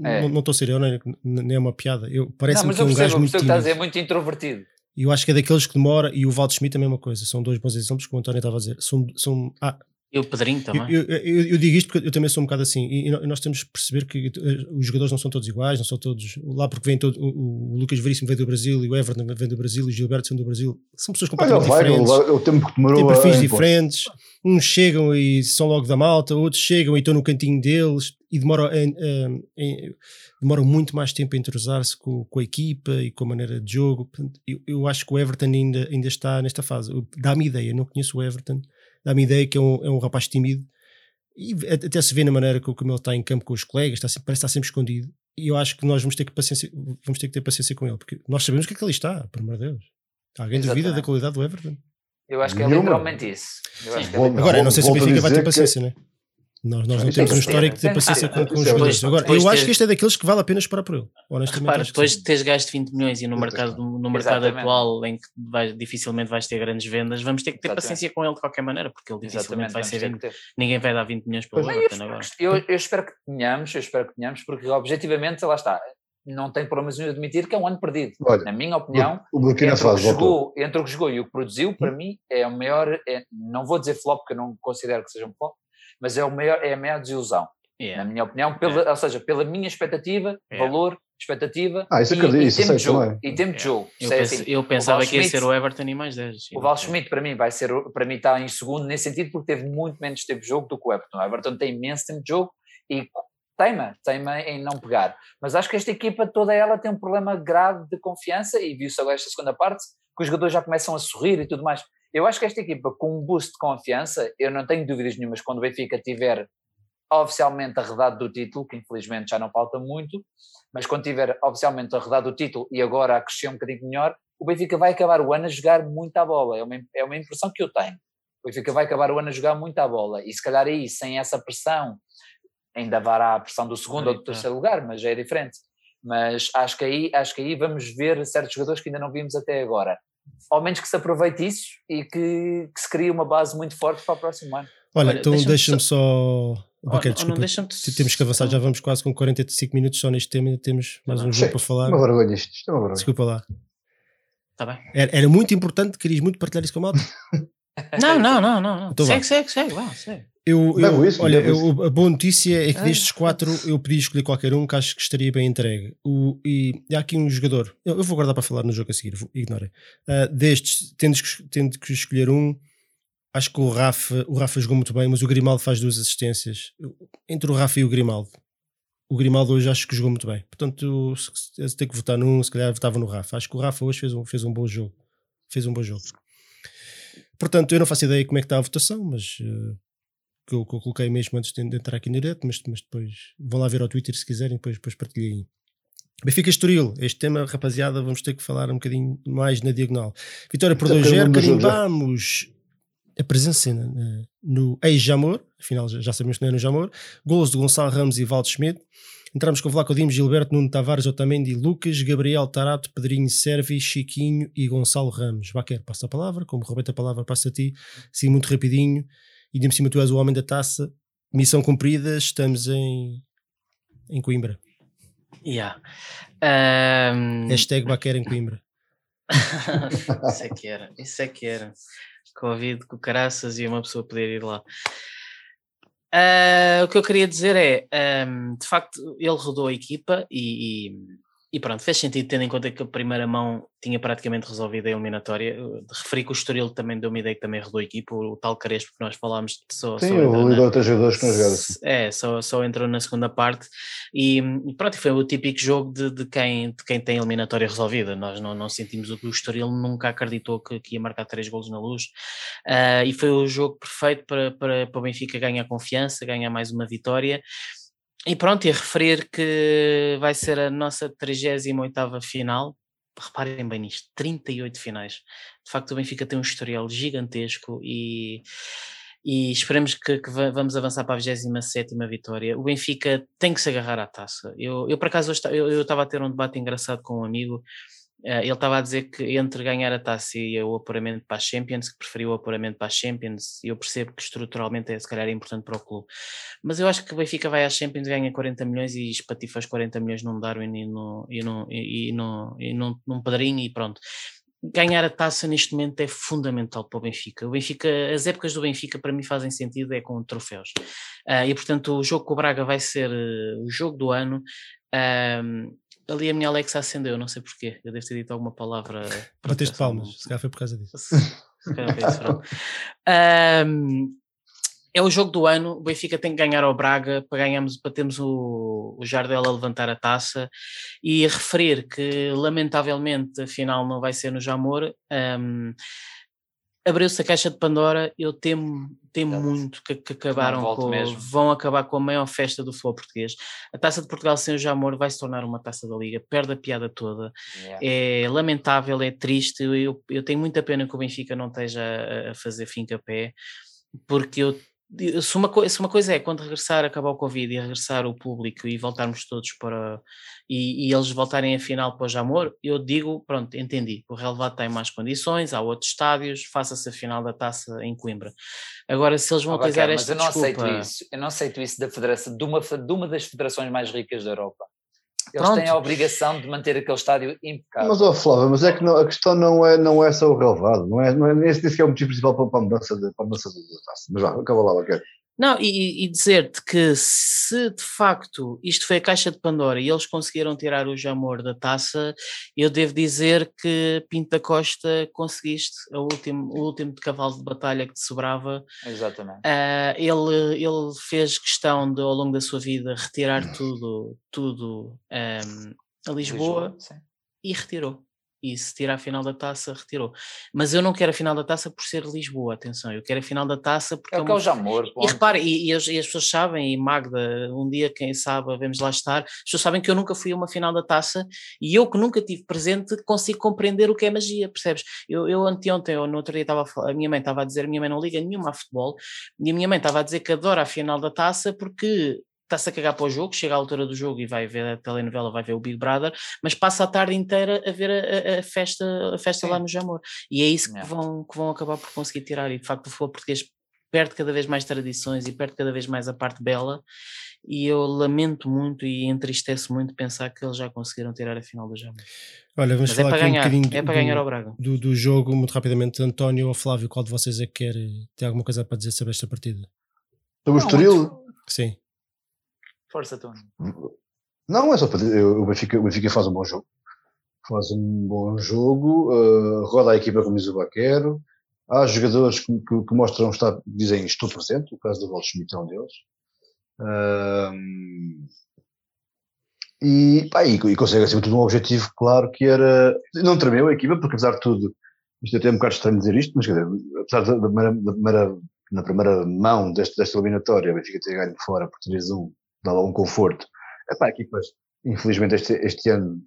É. Não, não estou a ser eu, nem, nem é uma piada. Parece-me que é um percebo, gajo muito tímido. Estás a dizer, muito introvertido. E eu acho que é daqueles que demora, e o Valdo Schmidt também é uma coisa, são dois bons exemplos que o António estava a dizer. São, são, ah, e o Pedrinho também. Eu, eu, eu, digo isto porque eu também sou um bocado assim. E, nós temos que perceber que eh, os jogadores não são todos iguais, não são todos. Lá porque vem todo. O, o Lucas Veríssimo vem do Brasil e o Everton vem do Brasil e o Gilberto vem do Brasil. São pessoas completamente Olha, diferentes. Vai, o tempo que demorou Têm perfis diferentes. Uns chegam e são logo da malta, outros chegam e estão no cantinho deles e demoram, em, em, em, demoram muito mais tempo a entrosar-se com, com, a equipa e com a maneira de jogo. Eu, eu acho que o Everton ainda, ainda está nesta fase. Dá-me ideia, não conheço o Everton dá-me ideia que é um, é um rapaz tímido e até se vê na maneira como ele está em campo com os colegas, está, parece estar sempre escondido. E eu acho que nós vamos ter que, paciência, vamos ter, que ter paciência com ele, porque nós sabemos o que é que ele está, por amor de Deus. Alguém duvida da qualidade do Everton? Eu acho que é literalmente isso. É Agora, eu não sei se o Benfica vai ter paciência, que... né? Nós, nós não temos um histórico de ter paciência com, com os jogadores. Agora, eu acho que este é daqueles que vale a pena esperar por ele. Honestamente. Repara, depois de teres gasto 20 milhões e no mercado, no mercado atual em que vai, dificilmente vais ter grandes vendas, vamos ter que ter Exatamente. paciência com ele de qualquer maneira, porque ele dificilmente vai ser vendido. Ninguém vai dar 20 milhões para ele agora. Eu, eu espero que tenhamos, eu espero que tenhamos, porque objetivamente, lá está, não tem problemas em admitir que é um ano perdido. Olha, Na minha opinião, o entre, o que jogou, entre o que jogou e o que produziu, para hum. mim, é o maior. É, não vou dizer flop, porque eu não considero que seja um flop, mas é, o maior, é a maior desilusão. Yeah. Na minha opinião, pela, yeah. ou seja, pela minha expectativa, yeah. valor, expectativa ah, isso e, acredito, e, isso tempo de jogo, e tempo de jogo. Eu, é assim, eu pensava que ia ser o Everton e mais 10. O Val Schmidt para mim vai ser, para mim está em segundo nesse sentido porque teve muito menos tempo de jogo do que o Everton. O Everton tem imenso tempo de jogo e teima, teima em não pegar. Mas acho que esta equipa toda ela tem um problema grave de confiança e viu-se agora esta segunda parte que os jogadores já começam a sorrir e tudo mais. Eu acho que esta equipa, com um boost de confiança, eu não tenho dúvidas nenhumas quando o Benfica tiver oficialmente arredado do título, que infelizmente já não falta muito, mas quando tiver oficialmente arredado do título e agora a crescer um bocadinho melhor, o Benfica vai acabar o ano a jogar muito à bola. É uma, é uma impressão que eu tenho. O Benfica vai acabar o ano a jogar muito à bola. E se calhar aí, sem essa pressão, ainda vará a pressão do segundo ou do terceiro lugar, mas já é diferente. Mas acho que aí, acho que aí vamos ver certos jogadores que ainda não vimos até agora ao menos que se aproveite isso e que, que se crie uma base muito forte para o próximo ano. Olha, Olha então deixa-me só. só... Oh, okay, desculpa. Deixa temos que avançar, já vamos quase com 45 minutos só neste tema, temos mais um jogo para falar. Uma vergonha isto, isto é uma vergonha. Desculpa lá. Está bem. Era, era, muito importante, querias muito partilhar isso com a malta? não, não, não, não. não. Então segue, segue, segue, vá, segue. Eu, eu isso, olha, eu, a boa notícia é que ah. destes quatro eu podia escolher qualquer um que acho que estaria bem entregue. O, e, e há aqui um jogador, eu, eu, vou guardar para falar no jogo a seguir, ignorem. Uh, destes, tendo que, tendo que escolher um, acho que o Rafa, o Rafa jogou muito bem, mas o Grimaldo faz duas assistências. Entre o Rafa e o Grimaldo, o Grimaldo hoje acho que jogou muito bem. Portanto, se, se ter que votar num, se calhar votava no Rafa. Acho que o Rafa hoje fez um, fez um bom jogo. Fez um bom jogo. Portanto, eu não faço ideia como é que está a votação, mas uh, que eu, que eu coloquei mesmo antes de, entrar aqui no direto, mas, mas depois vão lá ver ao Twitter se quiserem, depois, depois partilhei aí. Benfica Estoril, este tema, rapaziada, vamos ter que falar um bocadinho mais na diagonal. Vitória por 2-0, carimbamos a presença no, no ex-Jamor, afinal já, já, sabemos que não é no Jamor, golos de Gonçalo Ramos e Valdo Schmidt. Entramos com Vlaco Dimos, Gilberto, Nuno Tavares, Otamendi, Lucas, Gabriel Tarato, Pedrinho Servi, Chiquinho e Gonçalo Ramos. Vaquer, passa a palavra, como Roberto a palavra passa a ti, sim, muito rapidinho e de cima tu és o homem da taça, missão cumprida, estamos em, em Coimbra. Yeah. Um... Hashtag Baquer em Coimbra. isso é que era, isso é que era. Covid com caraças e uma pessoa poder ir lá. Uh, o que eu queria dizer é, um, de facto, ele rodou a equipa e, e, e, pronto, fez sentido tendo em conta que a primeira mão tinha praticamente resolvido a eliminatória. Referi que o Estoril também deu uma ideia que também rodou a equipa, o, tal Carespo que nós falámos só, Sim, só o na, outros jogadores que não jogaram. Assim. É, só, só entrou na segunda parte e, e pronto, foi o típico jogo de, de, quem, de quem tem a eliminatória resolvida. Nós não, não sentimos o que o Estoril nunca acreditou que, que ia marcar três golos na luz uh, e foi o jogo perfeito para, para, para o Benfica ganhar confiança, ganhar mais uma vitória. E pronto, e referir que vai ser a nossa 38 final. Reparem bem nisto: 38 finais. De facto, o Benfica tem um historial gigantesco e, e esperemos que, que vamos avançar para a 27 vitória. O Benfica tem que se agarrar à taça. Eu, eu por acaso, eu estava a ter um debate engraçado com um amigo ele estava a dizer que entre ganhar a taça e o apuramento para a Champions, que preferiu o apuramento para a Champions, eu percebo que estruturalmente é se calhar é importante para o clube. Mas eu acho que o Benfica vai à Champions, ganha 40 milhões e espatifa os 40 milhões num Darwin e, no, e, no, e, no, e num, num padrinho e pronto. Ganhar a taça neste momento é fundamental para o Benfica. O Benfica, as épocas do Benfica para mim fazem sentido é com troféus. Uh, e portanto o jogo com o Braga vai ser uh, o jogo do ano. Ali a minha Alexa acendeu, não sei porquê. Eu devo ter dito alguma palavra. Bateste palmas, se calhar foi por causa disso. Se calhar foi isso, um, é o jogo do ano. O Benfica tem que ganhar ao Braga para ganharmos, para termos o, o Jardel a levantar a taça e referir que lamentavelmente a final não vai ser no Jamor. Um, abriu-se a caixa de Pandora, eu temo, temo muito que, que acabaram com, mesmo. vão acabar com a maior festa do futebol português. A taça de Portugal sem o Jamor vai se tornar uma taça da Liga, perde a piada toda. Yeah. É lamentável, é triste. Eu, eu tenho muita pena que o Benfica não esteja a, a fazer fim a pé, porque eu se uma, se uma coisa é quando regressar, acabar o Covid e regressar o público e voltarmos todos para. e, e eles voltarem a final para o Jamor, eu digo: pronto, entendi. O relevado tem mais condições, há outros estádios, faça-se a final da taça em Coimbra. Agora, se eles vão oh, utilizar esta mas eu não desculpa, aceito isso. Eu não aceito isso da federação, de uma, de uma das federações mais ricas da Europa. Eles Pronto. têm a obrigação de manter aquele estádio impecável. Mas, ó, oh, Flávio, mas é que não, a questão não é, não é só o relevado, não é, não é, esse, esse é o motivo principal para, para a mudança, de, para a mudança da taça. Mas vá, acaba lá, ok. Não, e, e dizer-te que se de facto isto foi a caixa de Pandora e eles conseguiram tirar o Jamor da taça, eu devo dizer que Pinto da Costa conseguiste o último, o último de cavalo de batalha que te sobrava. Exatamente. Uh, ele, ele fez questão de, ao longo da sua vida, retirar tudo, tudo um, a Lisboa, Lisboa e retirou e se tira a final da taça, retirou. Mas eu não quero a final da taça por ser Lisboa, atenção, eu quero a final da taça porque. É, é o que é o Jamor. E repare, e, e, as, e, as, pessoas sabem, e Magda, um dia, quem sabe, vamos lá estar, as pessoas sabem que eu nunca fui a uma final da taça e eu que nunca tive presente consigo compreender o que é magia, percebes? Eu, eu anteontem, ou no outro dia, estava a, a minha mãe estava a dizer, a minha mãe não liga nenhuma a futebol, e a minha mãe estava a dizer que adora a final da taça porque está-se a cagar para o jogo, chega à altura do jogo e vai ver a telenovela, vai ver o Big Brother, mas passa a tarde inteira a ver a, a festa, a festa lá no Jamor. E é isso que, vão, que vão acabar por conseguir tirar. E de facto o futebol português perde cada vez mais tradições e perde cada vez mais a parte bela. E eu lamento muito e entristece muito pensar que eles já conseguiram tirar a final do Jamor. Olha, vamos Mas é falar é aqui ganhar, um bocadinho é para ganhar ao Braga. Do, do jogo, muito rapidamente. António ou Flávio, qual de vocês é que quer ter alguma coisa para dizer sobre esta partida? Sobre o Estoril? Sim. Força, Tony. Não, é só para dizer, o Benfica, o Benfica faz um bom jogo. Faz um bom jogo, uh, roda a equipa como diz o Baquero. Há jogadores que, que, que mostram, estar, dizem estou presente, o caso do Waldschmidt é um deles. Uh, e, pá, e, e consegue acima de tudo um objetivo claro que era. Não tremeu a equipa, porque apesar de tudo, isto é até um bocado estranho dizer isto, mas dizer, apesar da, da primeira, na primeira mão deste, desta eliminatória, o Benfica ter ganho fora por 3-1 dá lá um conforto. Epá, equipas, infelizmente este, este ano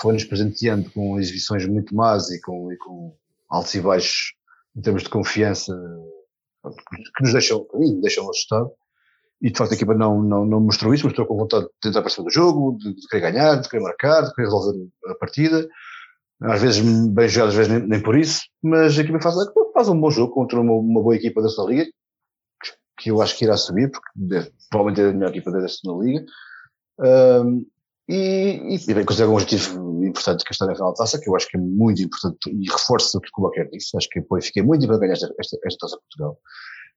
foi-nos presenteando com exibições muito más e com, e com altos e baixos em termos de confiança que nos deixam, deixam assustados. E de facto a equipa não, não, não mostrou isso, mostrou com vontade de tentar participar do jogo, de, de, querer ganhar, de querer marcar, de querer resolver a partida. Às vezes bem jogado, às vezes nem, nem, por isso, mas a equipa faz, faz um bom jogo contra uma, uma boa equipa da sua liga, que eu acho que irá subir, porque provavelmente é a melhor equipa da segunda liga. Um, e, e, bem, consegue um objetivo importante que está na final da taça, que eu acho que é muito importante e reforça o que o Baquer disse. Acho que o Benfica é muito importante ganhar esta, esta, esta taça de Portugal.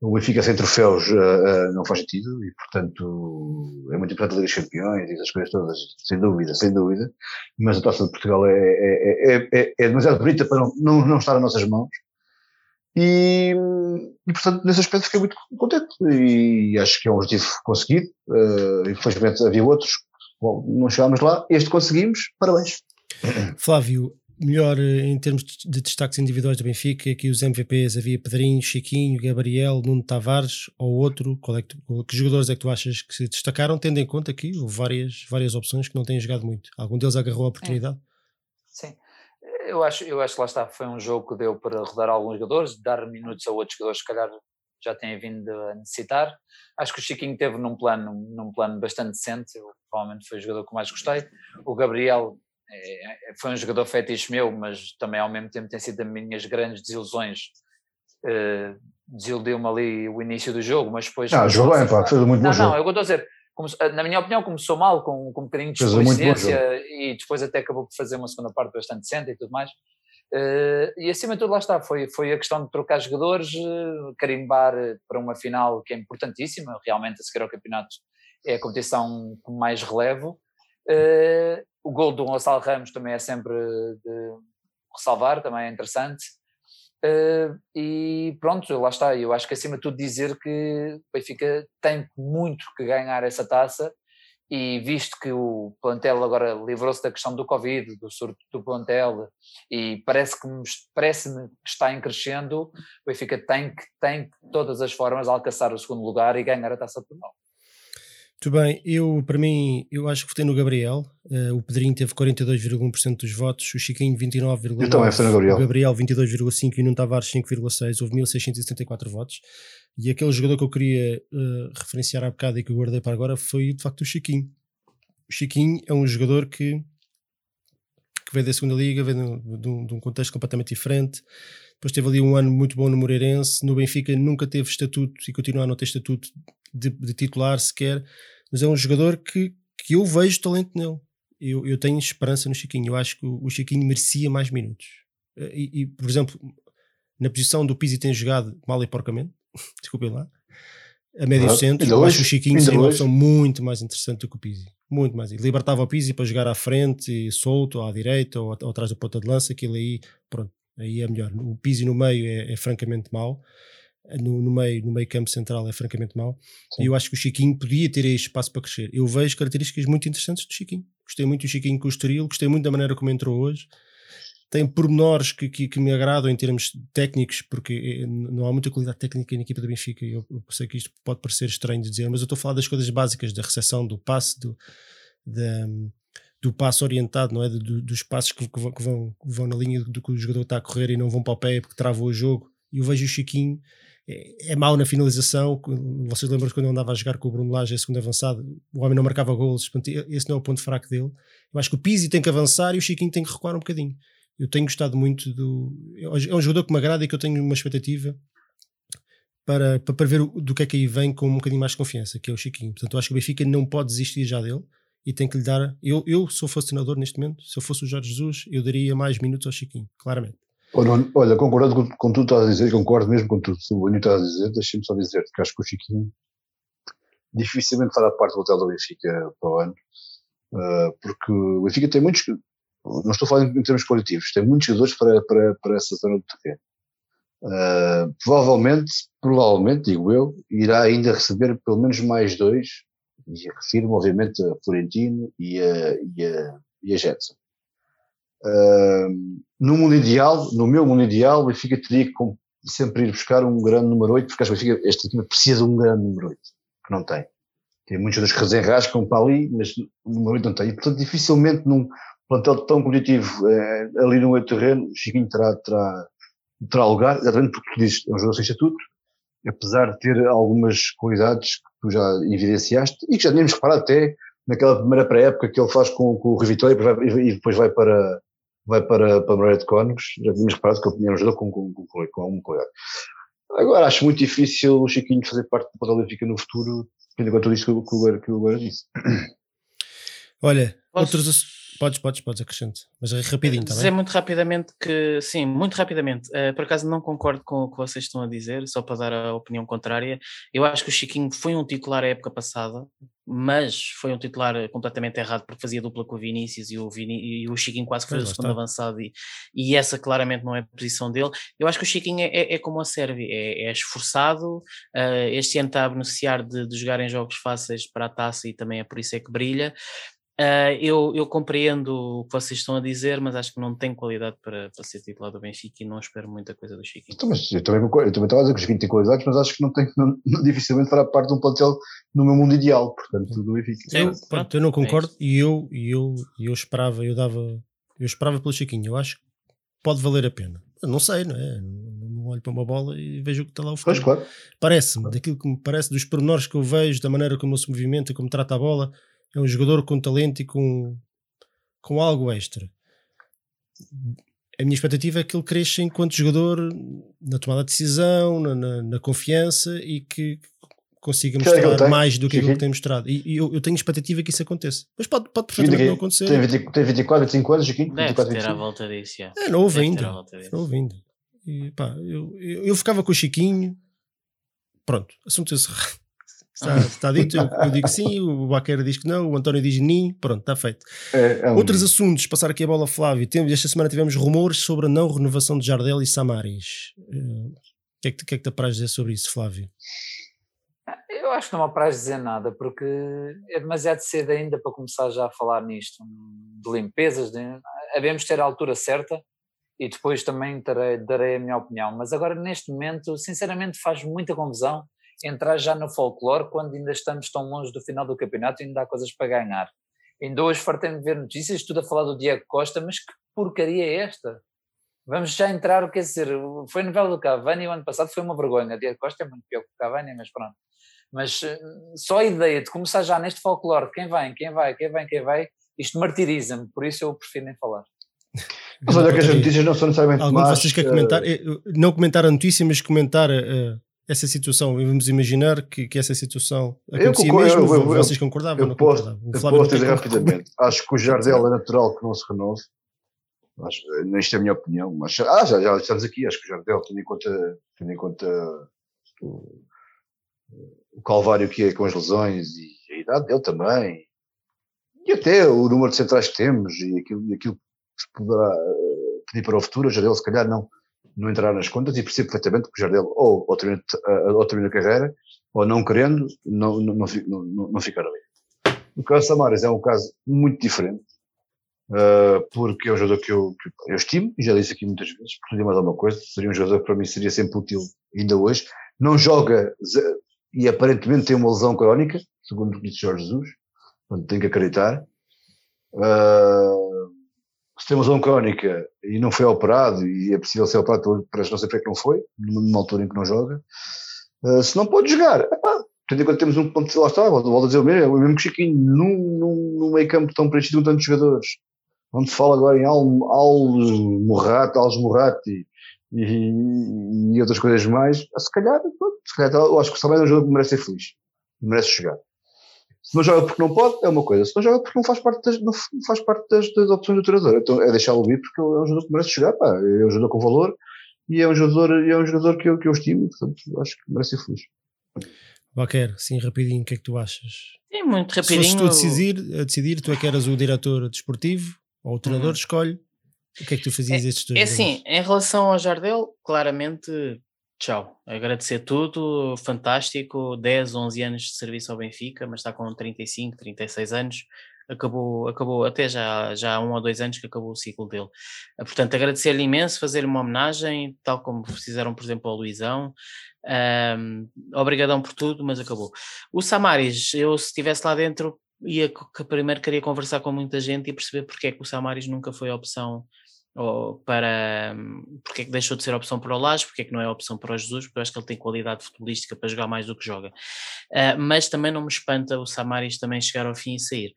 O Benfica sem troféus uh, uh, não faz sentido e, portanto, é muito importante a Liga dos Campeões e essas coisas todas, sem dúvida, sem dúvida. Mas a taça de Portugal é, é, é, é, é demasiado bonita para não, não, não estar nas nossas mãos. E, e, portanto, nesse aspecto fiquei muito contente e acho que é um objetivo conseguido. Uh, infelizmente havia outros, Bom, não chegámos lá, este conseguimos, parabéns. Flávio, melhor eh, em termos de destaques individuais do Benfica, aqui os MVPs havia Pedrinho, Chiquinho, Gabriel, Nuno Tavares ou outro, qual é que, tu, que jogadores é que tu achas que se destacaram, tendo em conta que houve várias, várias opções que não têm jogado muito? Algum deles agarrou a oportunidade? É. Sim, eu acho, eu acho que lá está, foi um jogo que deu para rodar alguns jogadores, dar minutos a outros jogadores que calhar já têm vindo a necessitar. Acho que o Chiquinho teve num plano, num plano bastante decente, eu, provavelmente foi o jogador que mais gostei. O Gabriel é, é foi um jogador fetiche meu, mas também ao mesmo tempo tem sido das minhas grandes desilusões. Uh, desiludiu-me ali o início do jogo, mas depois. Ah, jogou bem, pá, fez muito bom não, jogo. Não, eu estou a dizer, na minha opinião, começou mal, com, com um bocadinho de coincidência e depois até acabou por fazer uma segunda parte bastante decente e tudo mais. Uh, e acima de tudo, lá está, foi, foi a questão de trocar jogadores, uh, carimbar para uma final que é importantíssima, realmente a seguir ao campeonato é a competição com mais relevo. Uh, o gol do Gonçalo Ramos também é sempre de ressalvar, também é interessante. Uh, e pronto, lá está. Eu acho que acima de tudo dizer que o Benfica tem muito que ganhar essa taça e visto que o plantel agora livrou-se da questão do Covid, do surto do plantel, e parece que parece que está em crescendo, o Benfica tem que, tem todas as formas alcançar o segundo lugar e ganhar a taça de Portugal. Muito bem, eu para mim, eu acho que votei no Gabriel. Uh, o Pedrinho teve 42,1% dos votos, o Chiquinho 29,9%, então, é Gabriel. o Gabriel 22,5% e o Nuno Tavares 5,6%. Houve 1674 votos. E aquele jogador que eu queria uh, referenciar há bocado e que eu guardei para agora foi de facto o Chiquinho. O Chiquinho é um jogador que, que veio da segunda liga, veio de, de, um, de um contexto completamente diferente. Depois teve ali um ano muito bom no Moreirense. No Benfica nunca teve estatuto e continua a não ter estatuto de, de titular sequer mas é um jogador que, que eu vejo talento nele. Eu, eu tenho esperança no Chiquinho. Eu acho que o, Chiquinho merecia mais minutos. Eh, e, e, por exemplo, na posição do Pizzi tem jogado mal e porcamente, desculpem lá, a médio ah, centro. Eu acho que o Chiquinho seria uma opção muito mais interessante do que o Pizzi. Muito mais. Libertava o Pizzi para jogar à frente, e solto, ou à direita, ou, ou atrás da ponta de lança, aquilo aí, pronto, aí é melhor. O Pizzi no meio é, é francamente mau no, no, meio, no meio campo central é francamente mau. Sim. E eu acho que o Chiquinho podia ter aí espaço para crescer. Eu vejo características muito interessantes do Chiquinho. Gostei muito do Chiquinho com o Estoril, gostei muito da maneira como entrou hoje. Tem pormenores que, que, que, me agradam em termos técnicos, porque eh, não há muita qualidade técnica na equipa do Benfica. Eu, eu sei que isto pode parecer estranho de dizer, mas eu estou a falar das coisas básicas, da recepção, do passe, do, da, do passo orientado, não é? Do, dos passos que, que, vão, que, vão na linha do que o jogador está a correr e não vão para o pé porque travou o jogo. E eu vejo o Chiquinho é, é mau na finalização. Vocês lembram quando eu andava a jogar com o Bruno Lage, a segundo avançado, o homem não marcava golos, esse não é o ponto fraco dele. Eu acho que o Pizzi tem que avançar e o Chiquinho tem que recuar um bocadinho. Eu tenho gostado muito do. É um jogador que me agrada e que eu tenho uma expectativa para, para, para ver do que é que aí vem com um bocadinho mais de confiança, que é o Chiquinho. Portanto, eu acho que o Benfica não pode desistir já dele e tem que lhe dar. Eu, eu se eu fosse treinador neste momento, se eu fosse o Jorge Jesus, eu daria mais minutos ao Chiquinho, claramente. Olha, concordando com, com tudo que estás a dizer, concordo mesmo com tudo que o Bonito está a dizer, deixa-me só dizer que acho que o Chiquinho dificilmente fará parte do hotel do Benfica para o ano, uh, porque o Benfica tem muitos, não estou falando em termos coletivos, tem muitos jogadores para, para, para essa zona do terreno. Uh, provavelmente, provavelmente, digo eu, irá ainda receber pelo menos mais dois, e refiro obviamente a Florentino e a, e a, e a Jetson. Uh, no mundo ideal, no meu mundo ideal, o Benfica teria que sempre ir buscar um grande número 8, porque acho que Benfica, esta precisa de um grande número 8, que não tem. Tem muitos outros que desenrascam para ali, mas o número 8 não tem. E, portanto, dificilmente num plantel tão competitivo eh, ali no meio terreno, o Chiquinho terá, terá, terá lugar, exatamente porque tu dizes, é um jogador sem estatuto, apesar de ter algumas qualidades que tu já evidenciaste e que já tínhamos reparado até naquela primeira pré-época que ele faz com, com o Rio Vitória e depois vai para, vai para, para Moreira de Cónegos, já tínhamos reparado que ele tinha um jogador com, com, com, com alguma qualidade. Agora, acho muito difícil o Chiquinho fazer parte do Porto Benfica no futuro, tendo em conta tudo isto que o, que o Guerra disse. Olha, Posso? outros Podes, podes, podes acrescentar, mas é rapidinho também. Tá dizer muito rapidamente que, sim, muito rapidamente. Uh, por acaso não concordo com o que vocês estão a dizer, só para dar a opinião contrária. Eu acho que o Chiquinho foi um titular a época passada, mas foi um titular completamente errado porque fazia dupla com o Vinícius e o, Viní e o Chiquinho quase foi o segundo avançado e, e, essa claramente não é a posição dele. Eu acho que o Chiquinho é, é, é como a Sérvia, é, é esforçado, uh, este ano está a beneficiar de, de jogar em jogos fáceis para a taça e também é por isso é que brilha. Uh, eu, eu, compreendo o que vocês estão a dizer, mas acho que não tem qualidade para, para ser titular do Benfica e não espero muita coisa do Chiquinho. Então, mas eu também, eu também estava a dizer que o Chiquinho tem qualidades, mas acho que não tem, não, dificilmente fará parte de um plantel no meu mundo ideal, portanto, do Benfica. Sim, eu, pronto, eu não é concordo é e eu, e eu, eu esperava, eu dava, eu esperava pelo Chiquinho, eu acho que pode valer a pena. Eu não sei, não é? Não olho para uma bola e vejo o que está lá o. Pois, claro. Parece-me, claro. daquilo que me parece, dos pormenores que eu vejo, da maneira como ele se movimenta, como trata a bola é um jogador com talento e com, com algo extra. A minha expectativa é que ele cresça enquanto jogador na tomada de decisão, na, na, na confiança e que consiga mostrar que é mais do que aquilo que tem mostrado. E, e eu, eu, tenho expectativa que isso aconteça. Mas pode, pode perfeitamente não acontecer. Tem, 20, tem 24, 25 anos, Chiquinho? Deve 24, ter 25. à volta disso, já. É novo ainda. Novo ainda. E, pá, eu, eu, eu, ficava com o Chiquinho. Pronto, assunto encerrado. Está, está dito, eu, eu, digo sim, o Baqueira diz que não, o António diz nim, pronto, está feito. É, é um Outros assuntos, passar aqui a bola Flávio. Temos, esta semana tivemos rumores sobre a não renovação de Jardel e Samaris. Uh, o que, é que, que é que te apraz dizer sobre isso, Flávio? Eu acho que não me apraz dizer nada, porque é demasiado cedo ainda para começar já a falar nisto, de limpezas, de, havemos ter a altura certa e depois também terei, darei a minha opinião. Mas agora, neste momento, sinceramente, faz muita confusão entrar já no folclore quando ainda estamos tão longe do final do campeonato e ainda há coisas para ganhar. Ainda hoje fartei-me ver notícias, tudo a falar do Diego Costa, mas que porcaria é esta? Vamos já entrar, quer dizer, foi a novela do Cavani o ano passado, foi uma vergonha. Diego Costa é muito pior que o Cavani, mas pronto. Mas eh, só a ideia de começar já neste folclore, quem vem, quem vai, quem vem, quem vai, isto martiriza-me, por isso eu prefiro nem falar. Mas olha que as notícias não são necessariamente Algum de vocês quer comentar? Eh, não comentar a notícia, mas comentar uh, essa situação. Vamos imaginar que, que essa situação acontecia eu, mesmo. Eu, eu, vocês concordavam? Eu, posso, eu posso dizer rapidamente. Acho que o Jardel é natural que não se renove. Acho, isto é a minha opinião. Mas, ah, já, já estamos aqui. Acho que o Jardel, tendo em conta, tendo em conta o, o calvário que é com as lesões e a idade dele também, e até o número de centrais que temos e aquilo, aquilo que se poderá eh, pedir para o futuro, o Jardel se calhar não, não entrará nas contas e percebo perfeitamente que o Jardel ou, ou, termina, eh, ou termina a carreira ou não querendo, não, não, não, não, ficar ali. O caso Samaras é um caso muito diferente, uh, porque é um jogador que eu, que eu estimo, e já disse aqui muitas vezes, por tudo mais alguma coisa, seria um jogador que para mim seria sempre útil ainda hoje. Não joga e aparentemente tem uma lesão crónica, segundo o que disse Jorge Jesus, portanto tem que acreditar. Uh, tem lesão crónica e não foi operado, e é possível ser operado, parece não sei porque é que não foi, numa altura em que não joga, uh, se não pode jogar, epá, tendo em conta temos um ponto, lá está, a dizer o mesmo, o mesmo que Chiquinho, num, num, num meio campo tão preenchido com tantos jogadores, onde se fala agora em Al, Al Morrat, Al e, e outras coisas mais, se calhar, se calhar eu acho que o Salmé é um jogador que merece ser feliz, merece chegar. Se não joga porque não pode, é uma coisa. Se não joga porque não faz parte das, não faz parte das, das opções do treinador, então é deixá-lo vir porque é um jogador que merece chegar, pá, é um jogador com valor e é um jogador, é um jogador que, eu, que eu estimo, portanto acho que merece ser feliz. Baquer, sim, rapidinho, o que é que tu achas? É muito rapidinho. Se tu a decidir, a decidir, tu é que eras o diretor desportivo ou o treinador, uhum. escolhe o que é que tu fazias é, estes dois É assim, em relação ao Jardel, claramente, tchau. Agradecer tudo, fantástico. 10, 11 anos de serviço ao Benfica, mas está com 35, 36 anos. Acabou, acabou até já, já há um ou dois anos que acabou o ciclo dele. Ah, portanto, agradecer-lhe imenso, fazer-lhe uma homenagem, tal como fizeram, por exemplo, ao Luizão. Um, obrigadão por tudo, mas acabou. O Samaris, eu se estivesse lá dentro, ia primeiro queria conversar com muita gente e perceber porque é que o Samaris nunca foi a opção ou para porque é que deixou de ser opção para o Lage, porque é que não é opção para o Jesus, porque eu acho que ele tem qualidade futebolística para jogar mais do que joga. Uh, mas também não me espanta o Samaris também chegar ao fim e sair.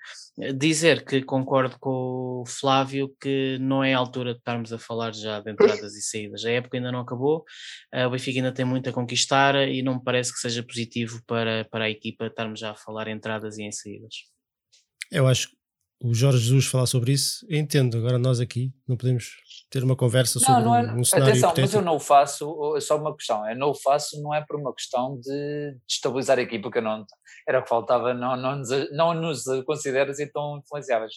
Dizer que concordo com o Flávio que não é a altura de estarmos a falar já de entradas e saídas. A época ainda não acabou, uh, o Benfica ainda tem muito a conquistar e não me parece que seja positivo para, para a equipa estarmos já a falar em entradas e em saídas. Eu acho o Jorge Jesus falar sobre isso, entendo. Agora nós aqui não podemos ter uma conversa sobre não, não é, um, cenário Atenção, hipotético. mas eu não o faço, é só uma questão, eu não o faço não é por uma questão de destabilizar a equipa, porque eu não, era o que faltava, não, não, nos, não nos considero assim tão influenciáveis.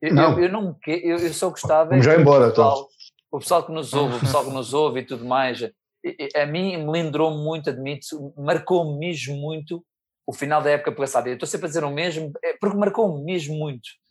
Eu não, eu, eu, não, eu, eu só gostava... Vamos já embora, o pessoal, então. o pessoal que nos ouve, o pessoal que nos ouve e tudo mais, a mim me lembrou muito, admito, marcou-me mesmo muito o final da época passada. Eu estou sempre a dizer o mesmo, é, porque marcou-me mesmo muito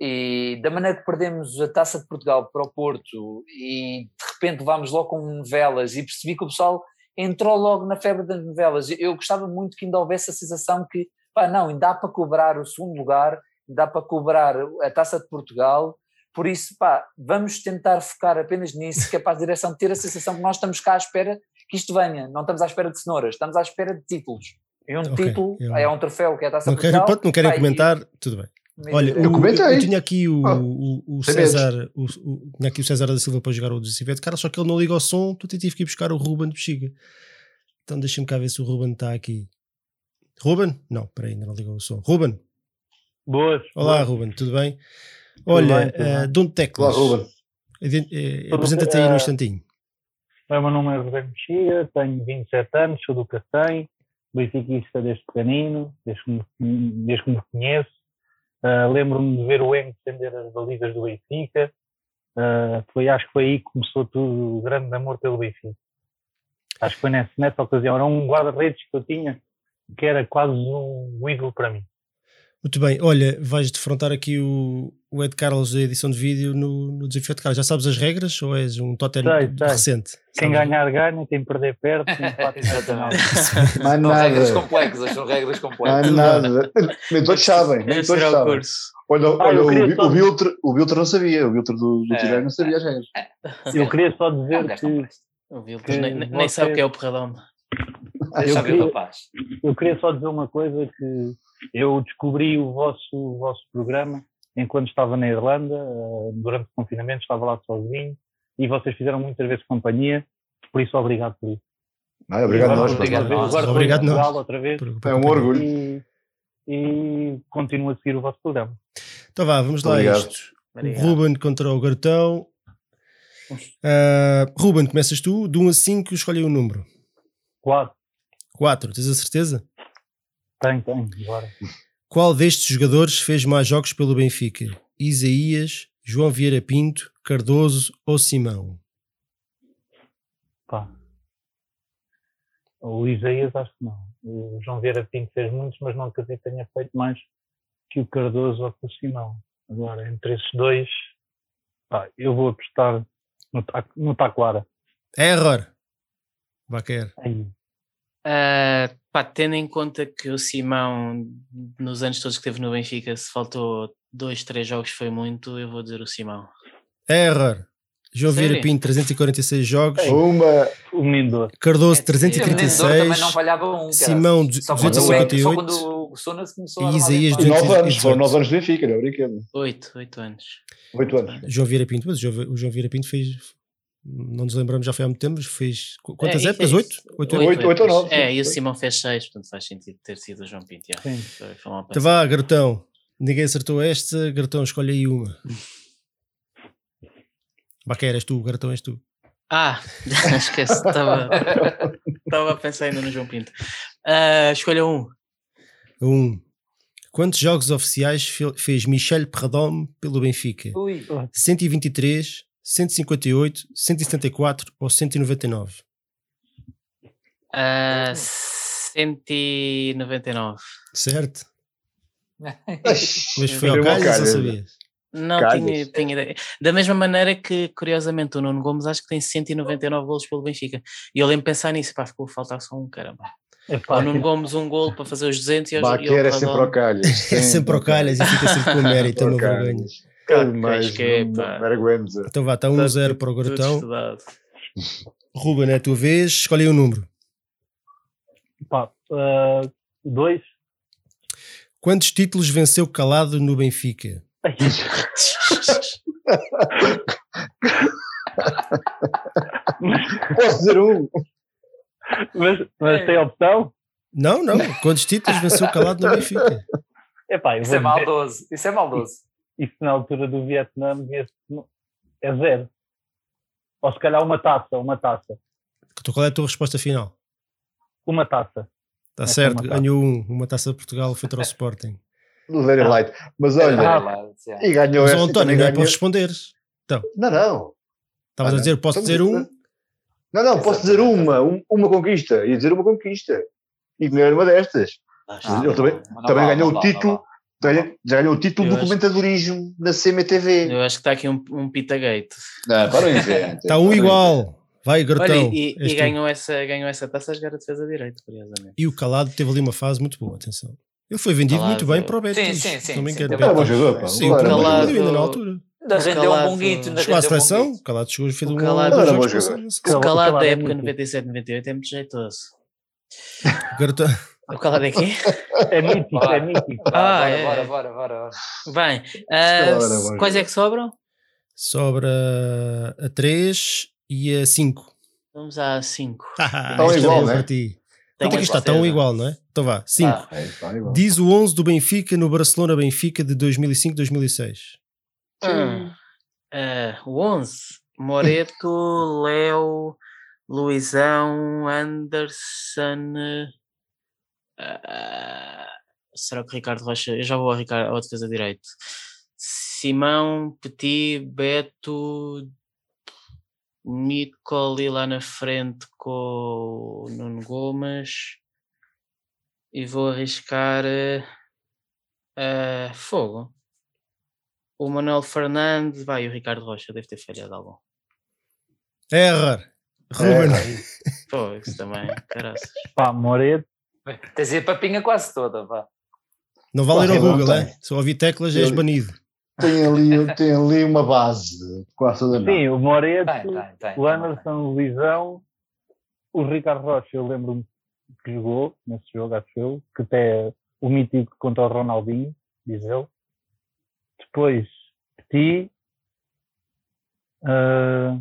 e da maneira que perdemos a taça de Portugal para o Porto e de repente vamos logo com novelas e percebi que o pessoal entrou logo na febre das novelas. Eu gostava muito que ainda houvesse a sensação que, pá, não, ainda dá para cobrar o segundo lugar, dá para cobrar a taça de Portugal. Por isso, pá, vamos tentar focar apenas nisso, que é para a direção ter a sensação que nós estamos cá à espera que isto venha. Não estamos à espera de cenouras, estamos à espera de títulos. E um okay, título eu... é um troféu que é a taça não de Portugal. Quero, não querem pá, comentar, e... tudo bem. Olha, eu, comentei. Eu tinha aqui o, ah, o, o César, o, o, tinha aqui o César da Silva para jogar o Decivete, cara, só que ele não liga o som, tu tive que ir buscar o Ruben de bexiga. Então deixa-me cá ver se o Ruben está aqui. Ruben? Não, peraí, ainda não ligou o som. Ruben? Boas. Olá, boas. Ruben, tudo bem? Olha, tudo bem, uh, Dom Teclas. Olá, Ruben. Uh, Apresenta-te aí uh, num instantinho. O meu nome é Ruben Bexiga, tenho 27 anos, sou do Cacém, benfiquista desde pequenino, desde que me, desde que me conheço Uh, Lembro-me de ver o Eng defender as balizas do Benfica. Uh, foi, acho que foi aí que começou tudo o grande amor pelo Benfica. Acho que foi nessa, nessa ocasião. Era um guarda-redes que eu tinha que era quase um ídolo para mim. Muito bem, olha, vais defrontar aqui o, o Ed Carlos da edição de vídeo no, no desafio de Carlos. Já sabes as regras ou és um totem Sei, sei. recente? Quem Sabes? ganhar, ganha, quem perder, perde. quem empata, Exatamente. Mais São regras nada. complexas, são regras complexas. nada. Nem todos sabem. Nem todos será o sabem. curso. Olha, Ah, olha o, o, Biltre, o Biltre não sabia. O Biltre do, do É. Não sabia as regras. Eu queria só É dizer que. O nem, nem sabe o você- que é o Perradome. Deixa eu ver o queria- rapaz. eu queria só dizer uma coisa que eu descobri o vosso, o vosso programa enquanto estava na Irlanda, eh, durante o confinamento, estava lá sozinho e vocês fizeram muitas vezes companhia, por isso obrigado por isso. Ah, obrigado a Agora nós. obrigado a nós. Obrigado nós. Portugal outra vez Por- por É um orgulho. e, e continuo a seguir o vosso programa. Então vá, vamos lá a Obrigado. isto. O Obrigado. Ruben contra o Gartão. Ah, Ruben, começas tu. De 1 a 5, escolhe um número. Claro, 4, tens a certeza? Tem, tem, agora. Qual destes jogadores fez mais jogos pelo Benfica? Isaías, João Vieira Pinto, Cardoso ou Simão? Pá. O Isaías acho que não. O João Vieira Pinto fez muitos, mas não acredito que tenha feito mais que o Cardoso ou que o Simão. Agora, entre esses dois, pá, eu vou apostar no, no Taquara. Error. Vaquer. Aí. Pá, tendo em conta que o Simão, nos anos todos que teve no Benfica, se faltou dois, três jogos foi muito, eu vou dizer o Simão. Error. João? Vieira Pinto, 346 jogos. Uma. O menino doce. Cardoso, É, sim. E o menino de Douro 336. também não falhava um. cara. Simão, Só quando, o- 258. só quando o Sonas começou a E Isaías, bem. 200. 9 anos. 218. Foram 9 anos de Benfica, não é brinquedo. Oito, oito anos. 8 anos. João Vieira Pinto, mas o João, o João Vieira Pinto fez. Não nos lembramos, já foi há muito tempo, mas fez. qu- Quantas É, épocas? é Oito? Oito Oito, oito ou nove, É, e o Simão fez seis, portanto faz sentido ter sido o João Pinto. já. Sim. Foi, foi Então vá, Garotão. Ninguém acertou esta. Garotão, escolhe aí uma. Baquer, és tu. Garotão, és tu. Ah, esquece, estava a pensar ainda no João Pinto. Ah, escolha um. Um. Quantos jogos oficiais fe- fez Michel Perradome pelo Benfica? Ui, 123, 158, 174 ou 199? Ah, 199. Certo? Mas foi ao calhas ou calhas. sabias? Não Calhas. tinha, tinha ideia. Da mesma maneira que, curiosamente, o Nuno Gomes acho que tem 199 golos pelo Benfica. E eu lembro de pensar nisso, pá, ficou a faltar só um, caramba. Epá, O Nuno Gomes um golo para fazer os 200 e, os- e Baquer o é sempre ao calhas. É sempre ao calhas e fica sempre com mérito, é uma Claro, Mas acho que é, não- pá. Então vá, está 1-0 para o Tudo Garotão. estudado. Ruben, é a tua vez, escolhe aí um número. pá, dois. Quantos títulos venceu calado no Benfica? Posso dizer um? mas, mas É. tem opção? Não, não. Quantos títulos venceu calado no Benfica? Epá, isso é maldoso. Isso é maldoso. Isso na altura do Vietnã é zero. Ou se calhar uma taça, uma taça. Então, qual é a tua resposta final? Uma taça. Está é certo, ganhou um, uma taça de Portugal feita ao Sporting. Very light. Mas olha, Ah. light, yeah. e ganhou Mas, esta. António, não é para ganhou- responderes. Não, não. Estavas Ah, a dizer, posso dizer um? Não, não, posso dizer uma, um- uma conquista. Ia dizer uma conquista. E ganhar uma destas. Ah, Ele também- não, não também ganhou não o título. Vale. Já, já ganhou o título Eu do acho- comentadorismo na CMTV. Eu acho que está aqui um, um Pitagate. Não, para o invento. Está um igual. Vai, Olha, Garotão. e, e ganhou, essa, ganhou essa taça a jogar a defesa direito, curiosamente. E o Calado teve ali uma fase muito boa, atenção. Ele foi vendido Calado- muito bem para o Betis. Sim, sim, sim, me sim, teve Era bom jogador, pá. Sim, o Calado ainda na altura. Ainda rendeu um Calado- bom guito. Chegou à seleção, o Calado chegou fez O um Calado- Era bom jogador. O calado da é época muito- 97-98 é muito jeitoso. Garotão. O calado é aqui? É mítico, Bora. é mítico. Bora, Ah, bora, é. bora, bora, bora, bora. Bem, ah, Calado era bom quais é que sobram? Sobra a 3 e a 5. Vamos a 5. Estão igual, né? para ti. Quanto é que está? Estão igual, não é? Então vá, 5. Ah, É, igual. Diz o 11 do Benfica no Barcelona-Benfica de 2005-2006. Ah, o 11. Moreto, Léo, Luizão, Anderson. Ah, será que o Ricardo Rocha? Eu já vou ao, Ricardo, ao defesa direito. Simão, Petit, Beto, Micoli lá na frente com o Nuno Gomes. e vou arriscar eh, fogo. O Manuel Fernandes, vai, o Ricardo Rocha deve ter falhado algum. Error. Ruben. Pô, isso também, caraças. Pá, Moreto, Tens aí a papinha quase toda, vá. Não vale ir ao Google, é? Se eu ouvir teclas, és banido. Tem ali, tem ali uma base, quase toda sim, o Moreto, Tem, tem, tem. o Anderson, o Luizão, o Ricardo Rocha, eu lembro-me que jogou nesse jogo, acho eu, que até o mítico contra o Ronaldinho, diz ele. Depois, Petit, ah,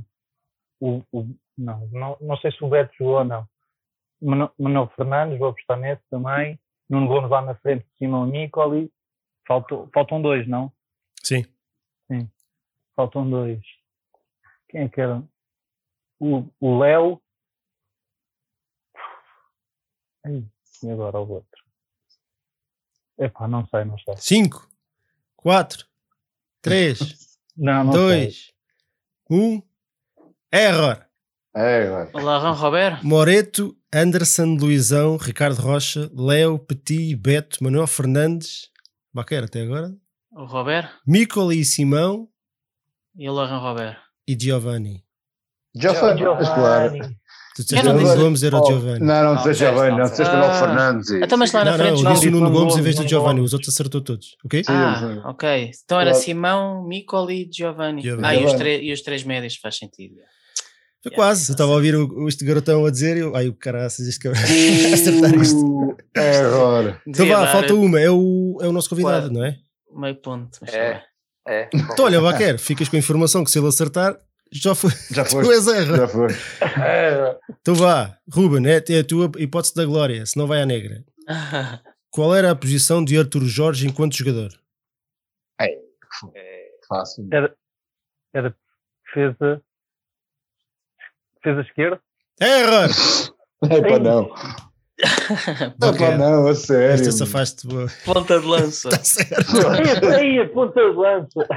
o, o- não, não, não sei se o Beto jogou ou não. Manuel Fernandes, vou apostar nesse também. Nuno Gomes lá na frente, Simão Nicoli. Faltou, faltam dois, não? Sim. Faltam dois. Quem é que era? O, Léo. E agora o outro? Epá, não sei, não sei. 5, 4, 3, Não, não sei. 2, 1. Error. É. Olá, Ron Robert. Moreto, Anderson, Luizão, Ricardo Rocha, Léo, Petit, Beto, Manuel Fernandes, Baquer até agora, O Robert Micoli e Simão e o Laurent Robert. e Giovanni. Claro. Giovanni. Tu disseste o Nuno Gomes era o Oh, Giovanni. Não, não Não disseste Giovanni, não não disseste. Manuel Ah. Fernandes. e- Então, mas lá na Não, frente não, disse o Nuno Gomes em vez do Giovanni, os outros acertou todos, ok? Sim, Ah, ok. Então era. Simão, Micoli e Giovanni. Giovanni. Ah, e Giovanni. e os três médios faz sentido. Foi Yeah, quase, eu estava a ouvir o, este garotão a dizer, eu, ai o caraças, este cara acertar isto. É agora. Então vá, falta uma, é o, é o nosso convidado, Quatro. não é? Meio ponto. mas É. tá. É. Então olha, Baquer, ficas com a informação que se ele acertar, já foi, Já foi. tu és erro. Já foi. É, Então vá, Ruben, é, é a tua hipótese da glória, se não vai à negra. Qual era a posição de Arthur Jorge enquanto jogador? Fácil. era defesa. Defesa esquerda? Error! É para não. É para Baquer, não, a sério. esta safaste boa. Ponta de lança. Está certo. Aí, aí, a ponta de lança.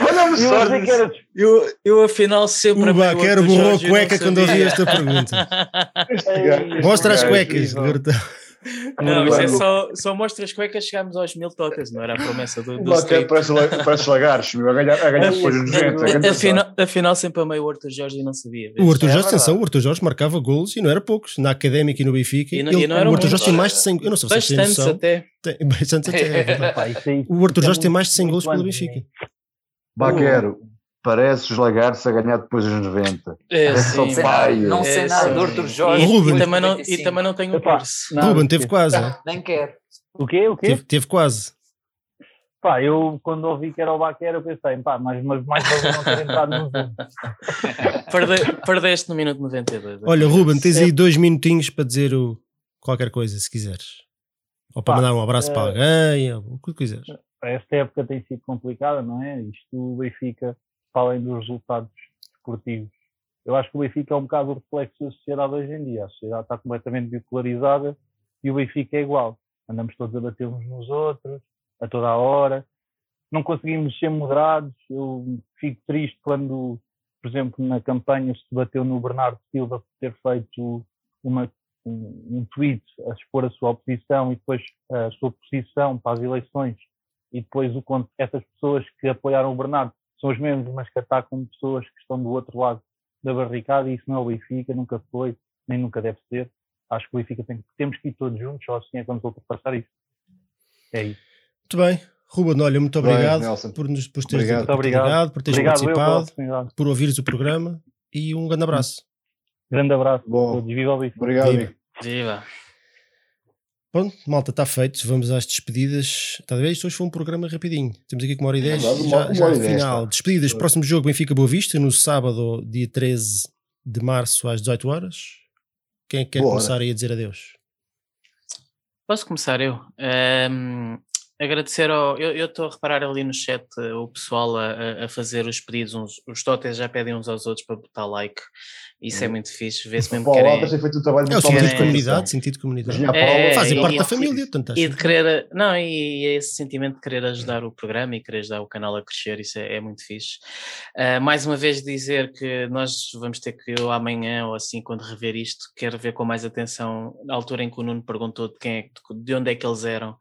Olha-me Eu só. Eu, eu afinal sempre O amei Baquer Arthur borrou a não cueca quando ouvi esta pergunta. Mostra as cuecas, garotão. Não, isso é só, só mostra as cuecas, chegámos aos mil totas, não era a promessa do, do street. parece, parece lagartos, meu, a ganhar, a ganhar depois nos 90. a ganhar Afinal, afinal, sempre amei o Arthur Jorge e não sabia. O Arthur É Jorge, atenção, o Arthur Jorge marcava golos e não era poucos, na Académica e no Benfica. E não- Ele- e não era o Arthur Jorge tem mais de olha. 100 eu não sei se vocês têm até. Tem, bastantes até, é isso aí- O Arthur é Jorge tem mais de 100 golos pelo Benfica. Baquero, parece os lagartos a ganhar depois dos 90. É, sim. Pai, não sei é, nada do Arthur Jorge. E, Ruben. e também não, e 95. também não tenho o Epá, curso. não, Ruben, teve quase. hein? Nem quero. O quê? O quê? Teve, teve quase. Pá, eu quando ouvi que era o Baquer, eu pensei, pá, mas, mas mais valia não ter entrado no Zoom. Perde- perdeste no minuto 92. Olha, Ruben, tens aí dois minutinhos para dizer o, qualquer coisa, se quiseres. Ou para Pá, mandar um abraço eh, para alguém, ou o que quiseres. Esta época tem sido complicada, não é? Isto o Benfica, para além dos resultados esportivos, eu acho que o Benfica é um bocado o reflexo da sociedade hoje em dia. A sociedade está completamente bipolarizada e o Benfica é igual. Andamos todos a bater uns nos outros, a toda a hora. Não conseguimos ser moderados. Eu fico triste quando, por exemplo, na campanha se bateu no Bernardo Silva por ter feito uma, um, um tweet a expor a sua oposição e depois a sua posição para as eleições e depois o essas pessoas que apoiaram o Bernardo são os mesmos, mas que atacam pessoas que estão do outro lado da barricada e isso não é o Benfica, nunca foi, nem nunca deve ser. Acho que o Benfica tem, temos que ir todos juntos, só assim é que vamos ultrapassar isso. É isso. Muito bem. Ruben, olha, muito Bem, obrigado Nelson. por, nos, por teres Obrigado. por teres Obrigado. por teres Obrigado participado, por ouvires o programa e um grande abraço. Grande abraço. Bom. Viva o Benfica. Obrigado, Viva. Viva. Pronto, malta, está feito. Vamos às despedidas. Está a ver? Isto hoje foi um programa rapidinho. Temos aqui com uma hora e dez. verdade, uma- já, já hora e no dez, final. pá. Despedidas. Próximo jogo Benfica Boa Vista, no sábado, dia 13 de março, às 18 horas. Quem é que quer Boa começar aí a dizer adeus? Posso começar eu? Ahm, Agradecer ao. Eu estou a reparar ali no chat uh, o pessoal a, a fazer os pedidos, uns, os totes já pedem uns aos outros para botar like. Isso é Hum. muito fixe. Vê-se mesmo que querem. Tem feito um trabalho É o muito sentido de comunidade, sentido de comunidade. Virginia É, Fazem parte e- da família, portanto E de querer, não, e é esse sentimento de querer ajudar o programa e querer ajudar o canal a crescer, isso é, é muito fixe. Ah, mais uma vez dizer que nós vamos ter que, eu amanhã ou assim, quando rever isto, quero ver com mais atenção, na altura em que o Nuno perguntou de, quem é, de onde é que eles eram,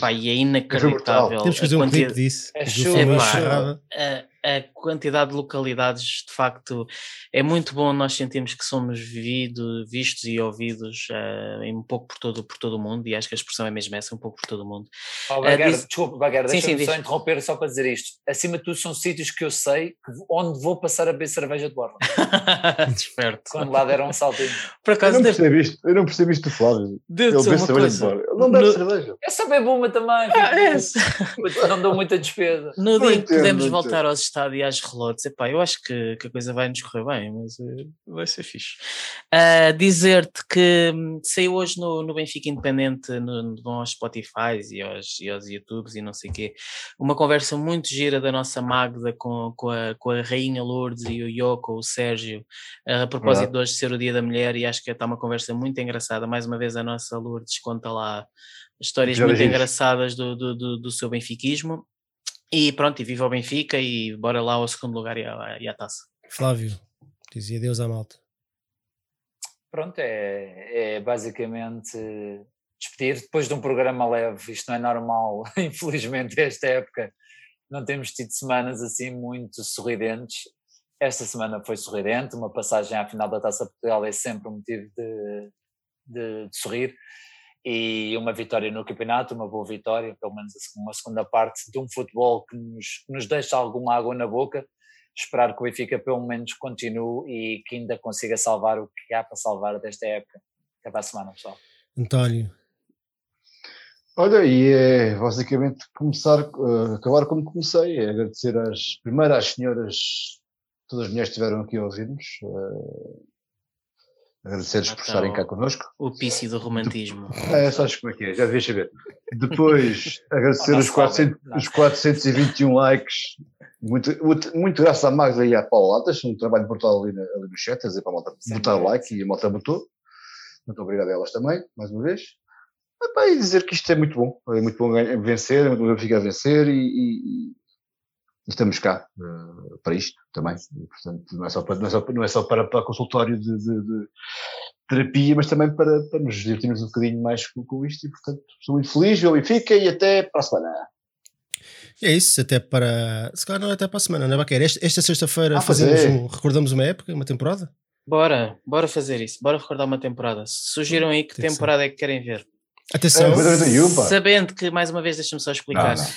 pá, e é inacreditável. Temos que fazer um clipe disso. É é pá. A, quantidade de localidades, de facto, é muito bom nós sentirmos que somos vivido, vistos e ouvidos eh, um pouco por todo, por todo o mundo, e acho que a expressão é mesmo essa, um pouco por todo o mundo. Oh, Ah, Baguera, diz- Desculpa, Baguera, deixa-me só diz. interromper só para dizer isto. Acima de tudo, são sítios que eu sei que, onde vou passar a beber cerveja de borla. Desperto. Quando lá deram um saltinho. Por Eu acaso, não devo, percebi isto, eu não percebi isto do Flávio. devo Ele bebe cerveja de coisa. fora. Ele não bebe No- cerveja. É só beber uma também. Ah, é. fica- Não dou muita despesa. No Não dia em que podemos voltar aos estádios e às relotes, epá, eu acho que, que a coisa vai nos correr bem, mas eh, vai ser fixe. Ah, Dizer-te que hum, saiu hoje no, no Benfica Independente, no, no, aos Spotify e aos, e aos YouTubes e não sei o quê, uma conversa muito gira da nossa Magda com, com, a, com a Rainha Lourdes e o Yoko, o Sérgio, a propósito de hoje ser o Dia da Mulher, e acho que está uma conversa muito engraçada. Mais uma vez, a nossa Lourdes conta lá histórias muito engraçadas do, do, do, do seu benfiquismo. E pronto, e viva o Benfica e bora lá ao segundo lugar e à, e à taça. Flávio, dizia Deus à malta. Pronto, é, é basicamente despedir depois de um programa leve. Isto não é normal, infelizmente, esta época não temos tido semanas assim muito sorridentes. Esta semana foi sorridente, uma passagem à final da Taça de Portugal é sempre um motivo de, de- de sorrir. E uma vitória no campeonato, uma boa vitória, pelo menos uma segunda parte de um futebol que nos, que nos deixa alguma água na boca. Esperar que o Benfica pelo menos continue e que ainda consiga salvar o que há para salvar desta época. Até para a semana, pessoal. António, Olha, e é basicamente começar, eh, acabar como comecei, é agradecer às, primeiro às senhoras, todas as mulheres que estiveram aqui a ouvir-nos, eh, agradecer-lhes por estarem cá connosco. O pício do romantismo. É, sabes como é que é, já devias saber. Depois, agradecer Oh, os, nosso 400, Flávio, os 421 likes, muito, muito, muito graças à Magda e à Paula Latas, um trabalho brutal ali, na- ali no chat, a dizer para a malta Sem botar o like e a malta botou. Muito obrigado a elas também, mais uma vez. E dizer que isto é muito bom, é muito bom vencer, é muito bom ficar a vencer e, e- e estamos cá eh, para isto também. E, portanto, não é só para, não é só, não é só para, para consultório de, de- de terapia, mas também para, para nos divertirmos um bocadinho mais com, com isto e, portanto, estou muito feliz, eu Benfica e até para a semana. é isso, até para. Se calhar não é até para a semana, não é Baqueira? Esta, esta sexta-feira Ah, fazemos é. um. Recordamos uma época, uma temporada? Bora, bora fazer isso. Bora recordar uma temporada. Sugiram aí que Tem que ser. temporada é que querem ver. Atenção, É, mas- 91, pá. Sabendo que, mais uma vez, deixa-me só explicar. Não, não.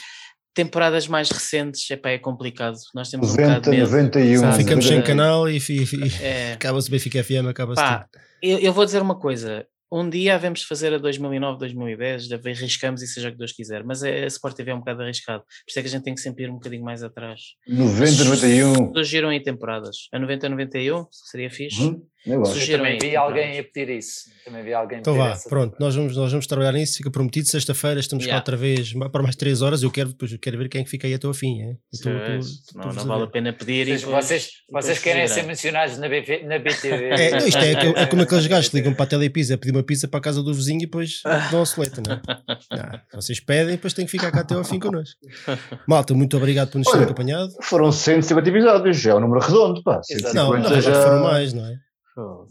Temporadas mais recentes, epá, é complicado. Nós temos um 90, bocado de medo. 91. Sabe, ficamos sem 91. canal e, fi- fi- É, acaba-se o Benfica FM, acaba-se Pá, eu, eu vou dizer uma coisa. Um dia havemos de fazer a 2009, 2010, deve- arriscamos e seja o que Deus quiser, mas a, a Sport TV é um bocado arriscado. Por isso é que a gente tem que sempre ir um bocadinho mais atrás. 90, 91. Surgiram aí temporadas. A 90, 91 seria fixe. Hum, eu acho. Eu Sugiram também vi alguém temporadas. a pedir isso. Também vi alguém Então pedir vá, essa pronto, nós vamos, nós vamos trabalhar nisso, fica prometido. Sexta-feira estamos Yeah. cá outra vez para mais 3 horas. Eu quero, depois eu quero ver quem é que fica aí até ao fim. É? Eu tô- tô- Pois, tô- não, não vale a pena pedir e Vocês, depois- vocês, depois vocês querem ser mencionados na, BV, na BTV. É, não, isto é, é como aqueles gajos que ligam para a telepizza a pedir uma pizza para a casa do vizinho e depois dão a soleta, não é? Não, vocês pedem e depois têm que ficar cá até ao fim connosco. Malta, muito obrigado por nos terem acompanhado. Foram 150 episódios, já é um número redondo, pá. Não, 150 na verdade já... foram mais, não é?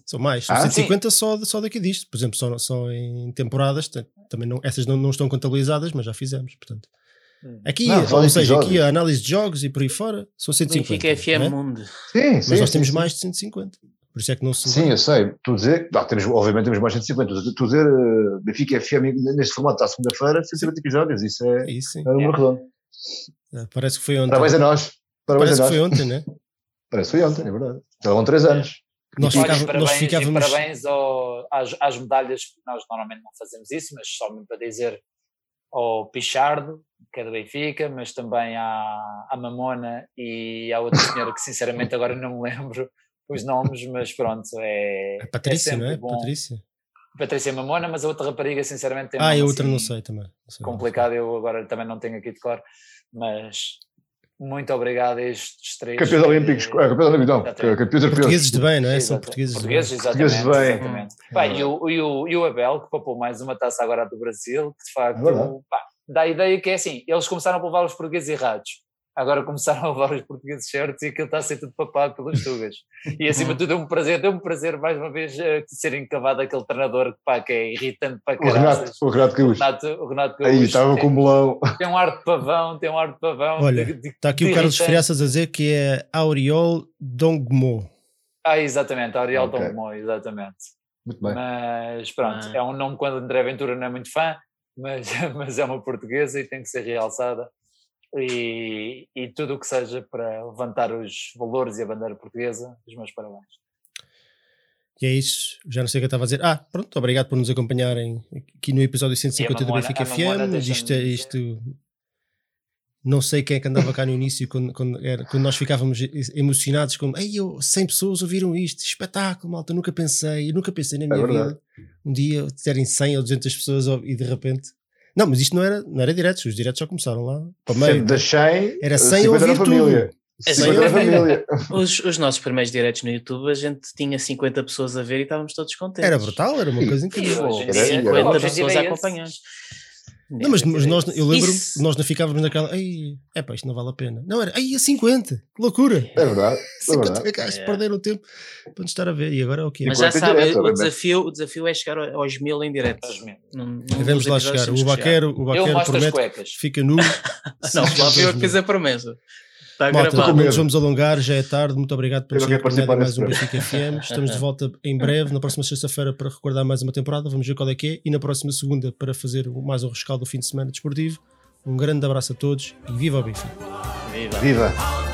São mais, são Ah, 150 só, só daqui disto. Por exemplo, só, só em temporadas, também não, essas não, não estão contabilizadas, mas já fizemos. Portanto, Hum. aqui, Não, ou seja, aqui a análise de jogos e por aí fora são 150. Benfica FM é? Mundo. Sim, sim. Mas nós sim, temos sim. mais de 150. Por isso é que não se. Sim, eu sei. A dizer, ah, temos, obviamente temos mais de 150. Estou a dizer, eh, Benfica FM neste formato à segunda-feira, 150 episódios. Isso é, isso, sim. é um número redondo. É, Parece que foi ontem. Parabéns a nós. Parabéns Parece a que foi nós. ontem, né? Parece que foi ontem, é verdade. Estavam 3 anos. Nós, Olha, ficava- parabéns, nós e ficávamos. parabéns ao- às, às medalhas, porque nós normalmente não fazemos isso, mas só mesmo para dizer ao Pichardo, que é do Benfica, mas também à, à Mamona e à outra senhora que sinceramente agora não me lembro os nomes, mas pronto, é, A Patrícia, é não é? bom. Patrícia. Patrícia Mamona, mas a outra rapariga, sinceramente, tem Ah, e a outra não assim sei também. Não sei. complicado. Eu agora também não tenho aqui de cor, mas muito obrigado a estes três. Campeões que- olímpicos, ah, campeões olímpicos, não, Exatamente. campeões europeus. Portugueses de bem, não é? São Exato. portugueses de bem. Portugueses, exatamente. Portugueses de bem. exatamente. Pá, e, o, e, o, e o Abel, que papou mais uma taça agora do Brasil, que de facto É pá, dá a ideia que é assim: eles começaram a levar os portugueses errados. Agora começaram a levar os portugueses certos e aquilo está a ser tudo papado pelos tugas. E acima de tudo deu-me prazer, deu-me prazer mais uma vez eh, de ser encavado aquele treinador que, pá, que é irritante para O Renato, caralho. o Renato O Cruz. Renato, o Renato Aí Gaúcho estava tem, com o melão. tem um ar de pavão, tem um ar de pavão. Olha, de- de- Está aqui de o Carlos irritante. Friaças a dizer que é Auriol Dongmo. Ah, exatamente, Ariel Ok. Dongmo, exatamente. Muito bem. Mas pronto, Ah. é um nome quando André Ventura não é muito fã, mas, mas é uma portuguesa e tem que ser realçada. E, e tudo o que seja para levantar os valores e a bandeira portuguesa, os meus parabéns. E é isso. Já não sei o que eu estava a dizer. Ah, pronto, obrigado por nos acompanharem aqui no episódio 150 do Benfica FM. Isto, é- dizer- isto. Não sei quem é que andava cá no início quando, quando, era- quando nós ficávamos emocionados com Ei, eu, 100 pessoas ouviram isto, espetáculo, malta. Nunca pensei, eu nunca pensei na minha verdade. vida um dia terem 100 ou 200 pessoas e de repente. Não, mas isto não era, não era diretos, os diretos só começaram lá para o meio. Sendo das 100, Era 100 a 50 ouvir família. tudo. 50 na família. Os, os nossos primeiros diretos no YouTube, a gente tinha 50 pessoas a ver e estávamos todos contentes. Era brutal, era uma coisa E incrível. hoje em Era- dia, era- o 50 objetivo pessoas a acompanhar. Não, mas, mas nós, eu lembro Isso. nós não ficávamos naquela. Ei, é pá, isto não vale a pena. Não, era. Ai, a 50, que loucura! É verdade. É 50 verdade. gajos É. perderam o tempo para nos estar a ver. E agora é o quê? Mas já sabe, direto, o, desafio, o desafio é chegar ao- aos mil em direto. Aos mil. Devemos lá chegar. O que Baquero, o Baquero as promete fica nu. Não, eu que fiz a promessa. Está Malta, gravado. não nos vamos alongar, já é tarde. Muito obrigado por ter acompanhado mais um Benfica FM. Estamos de volta em breve, na próxima sexta-feira, para recordar mais uma temporada. Vamos ver qual é que é. E na próxima segunda, para fazer mais um rescaldo do fim de semana desportivo. Um grande abraço a todos e viva o Benfica! Viva. Viva!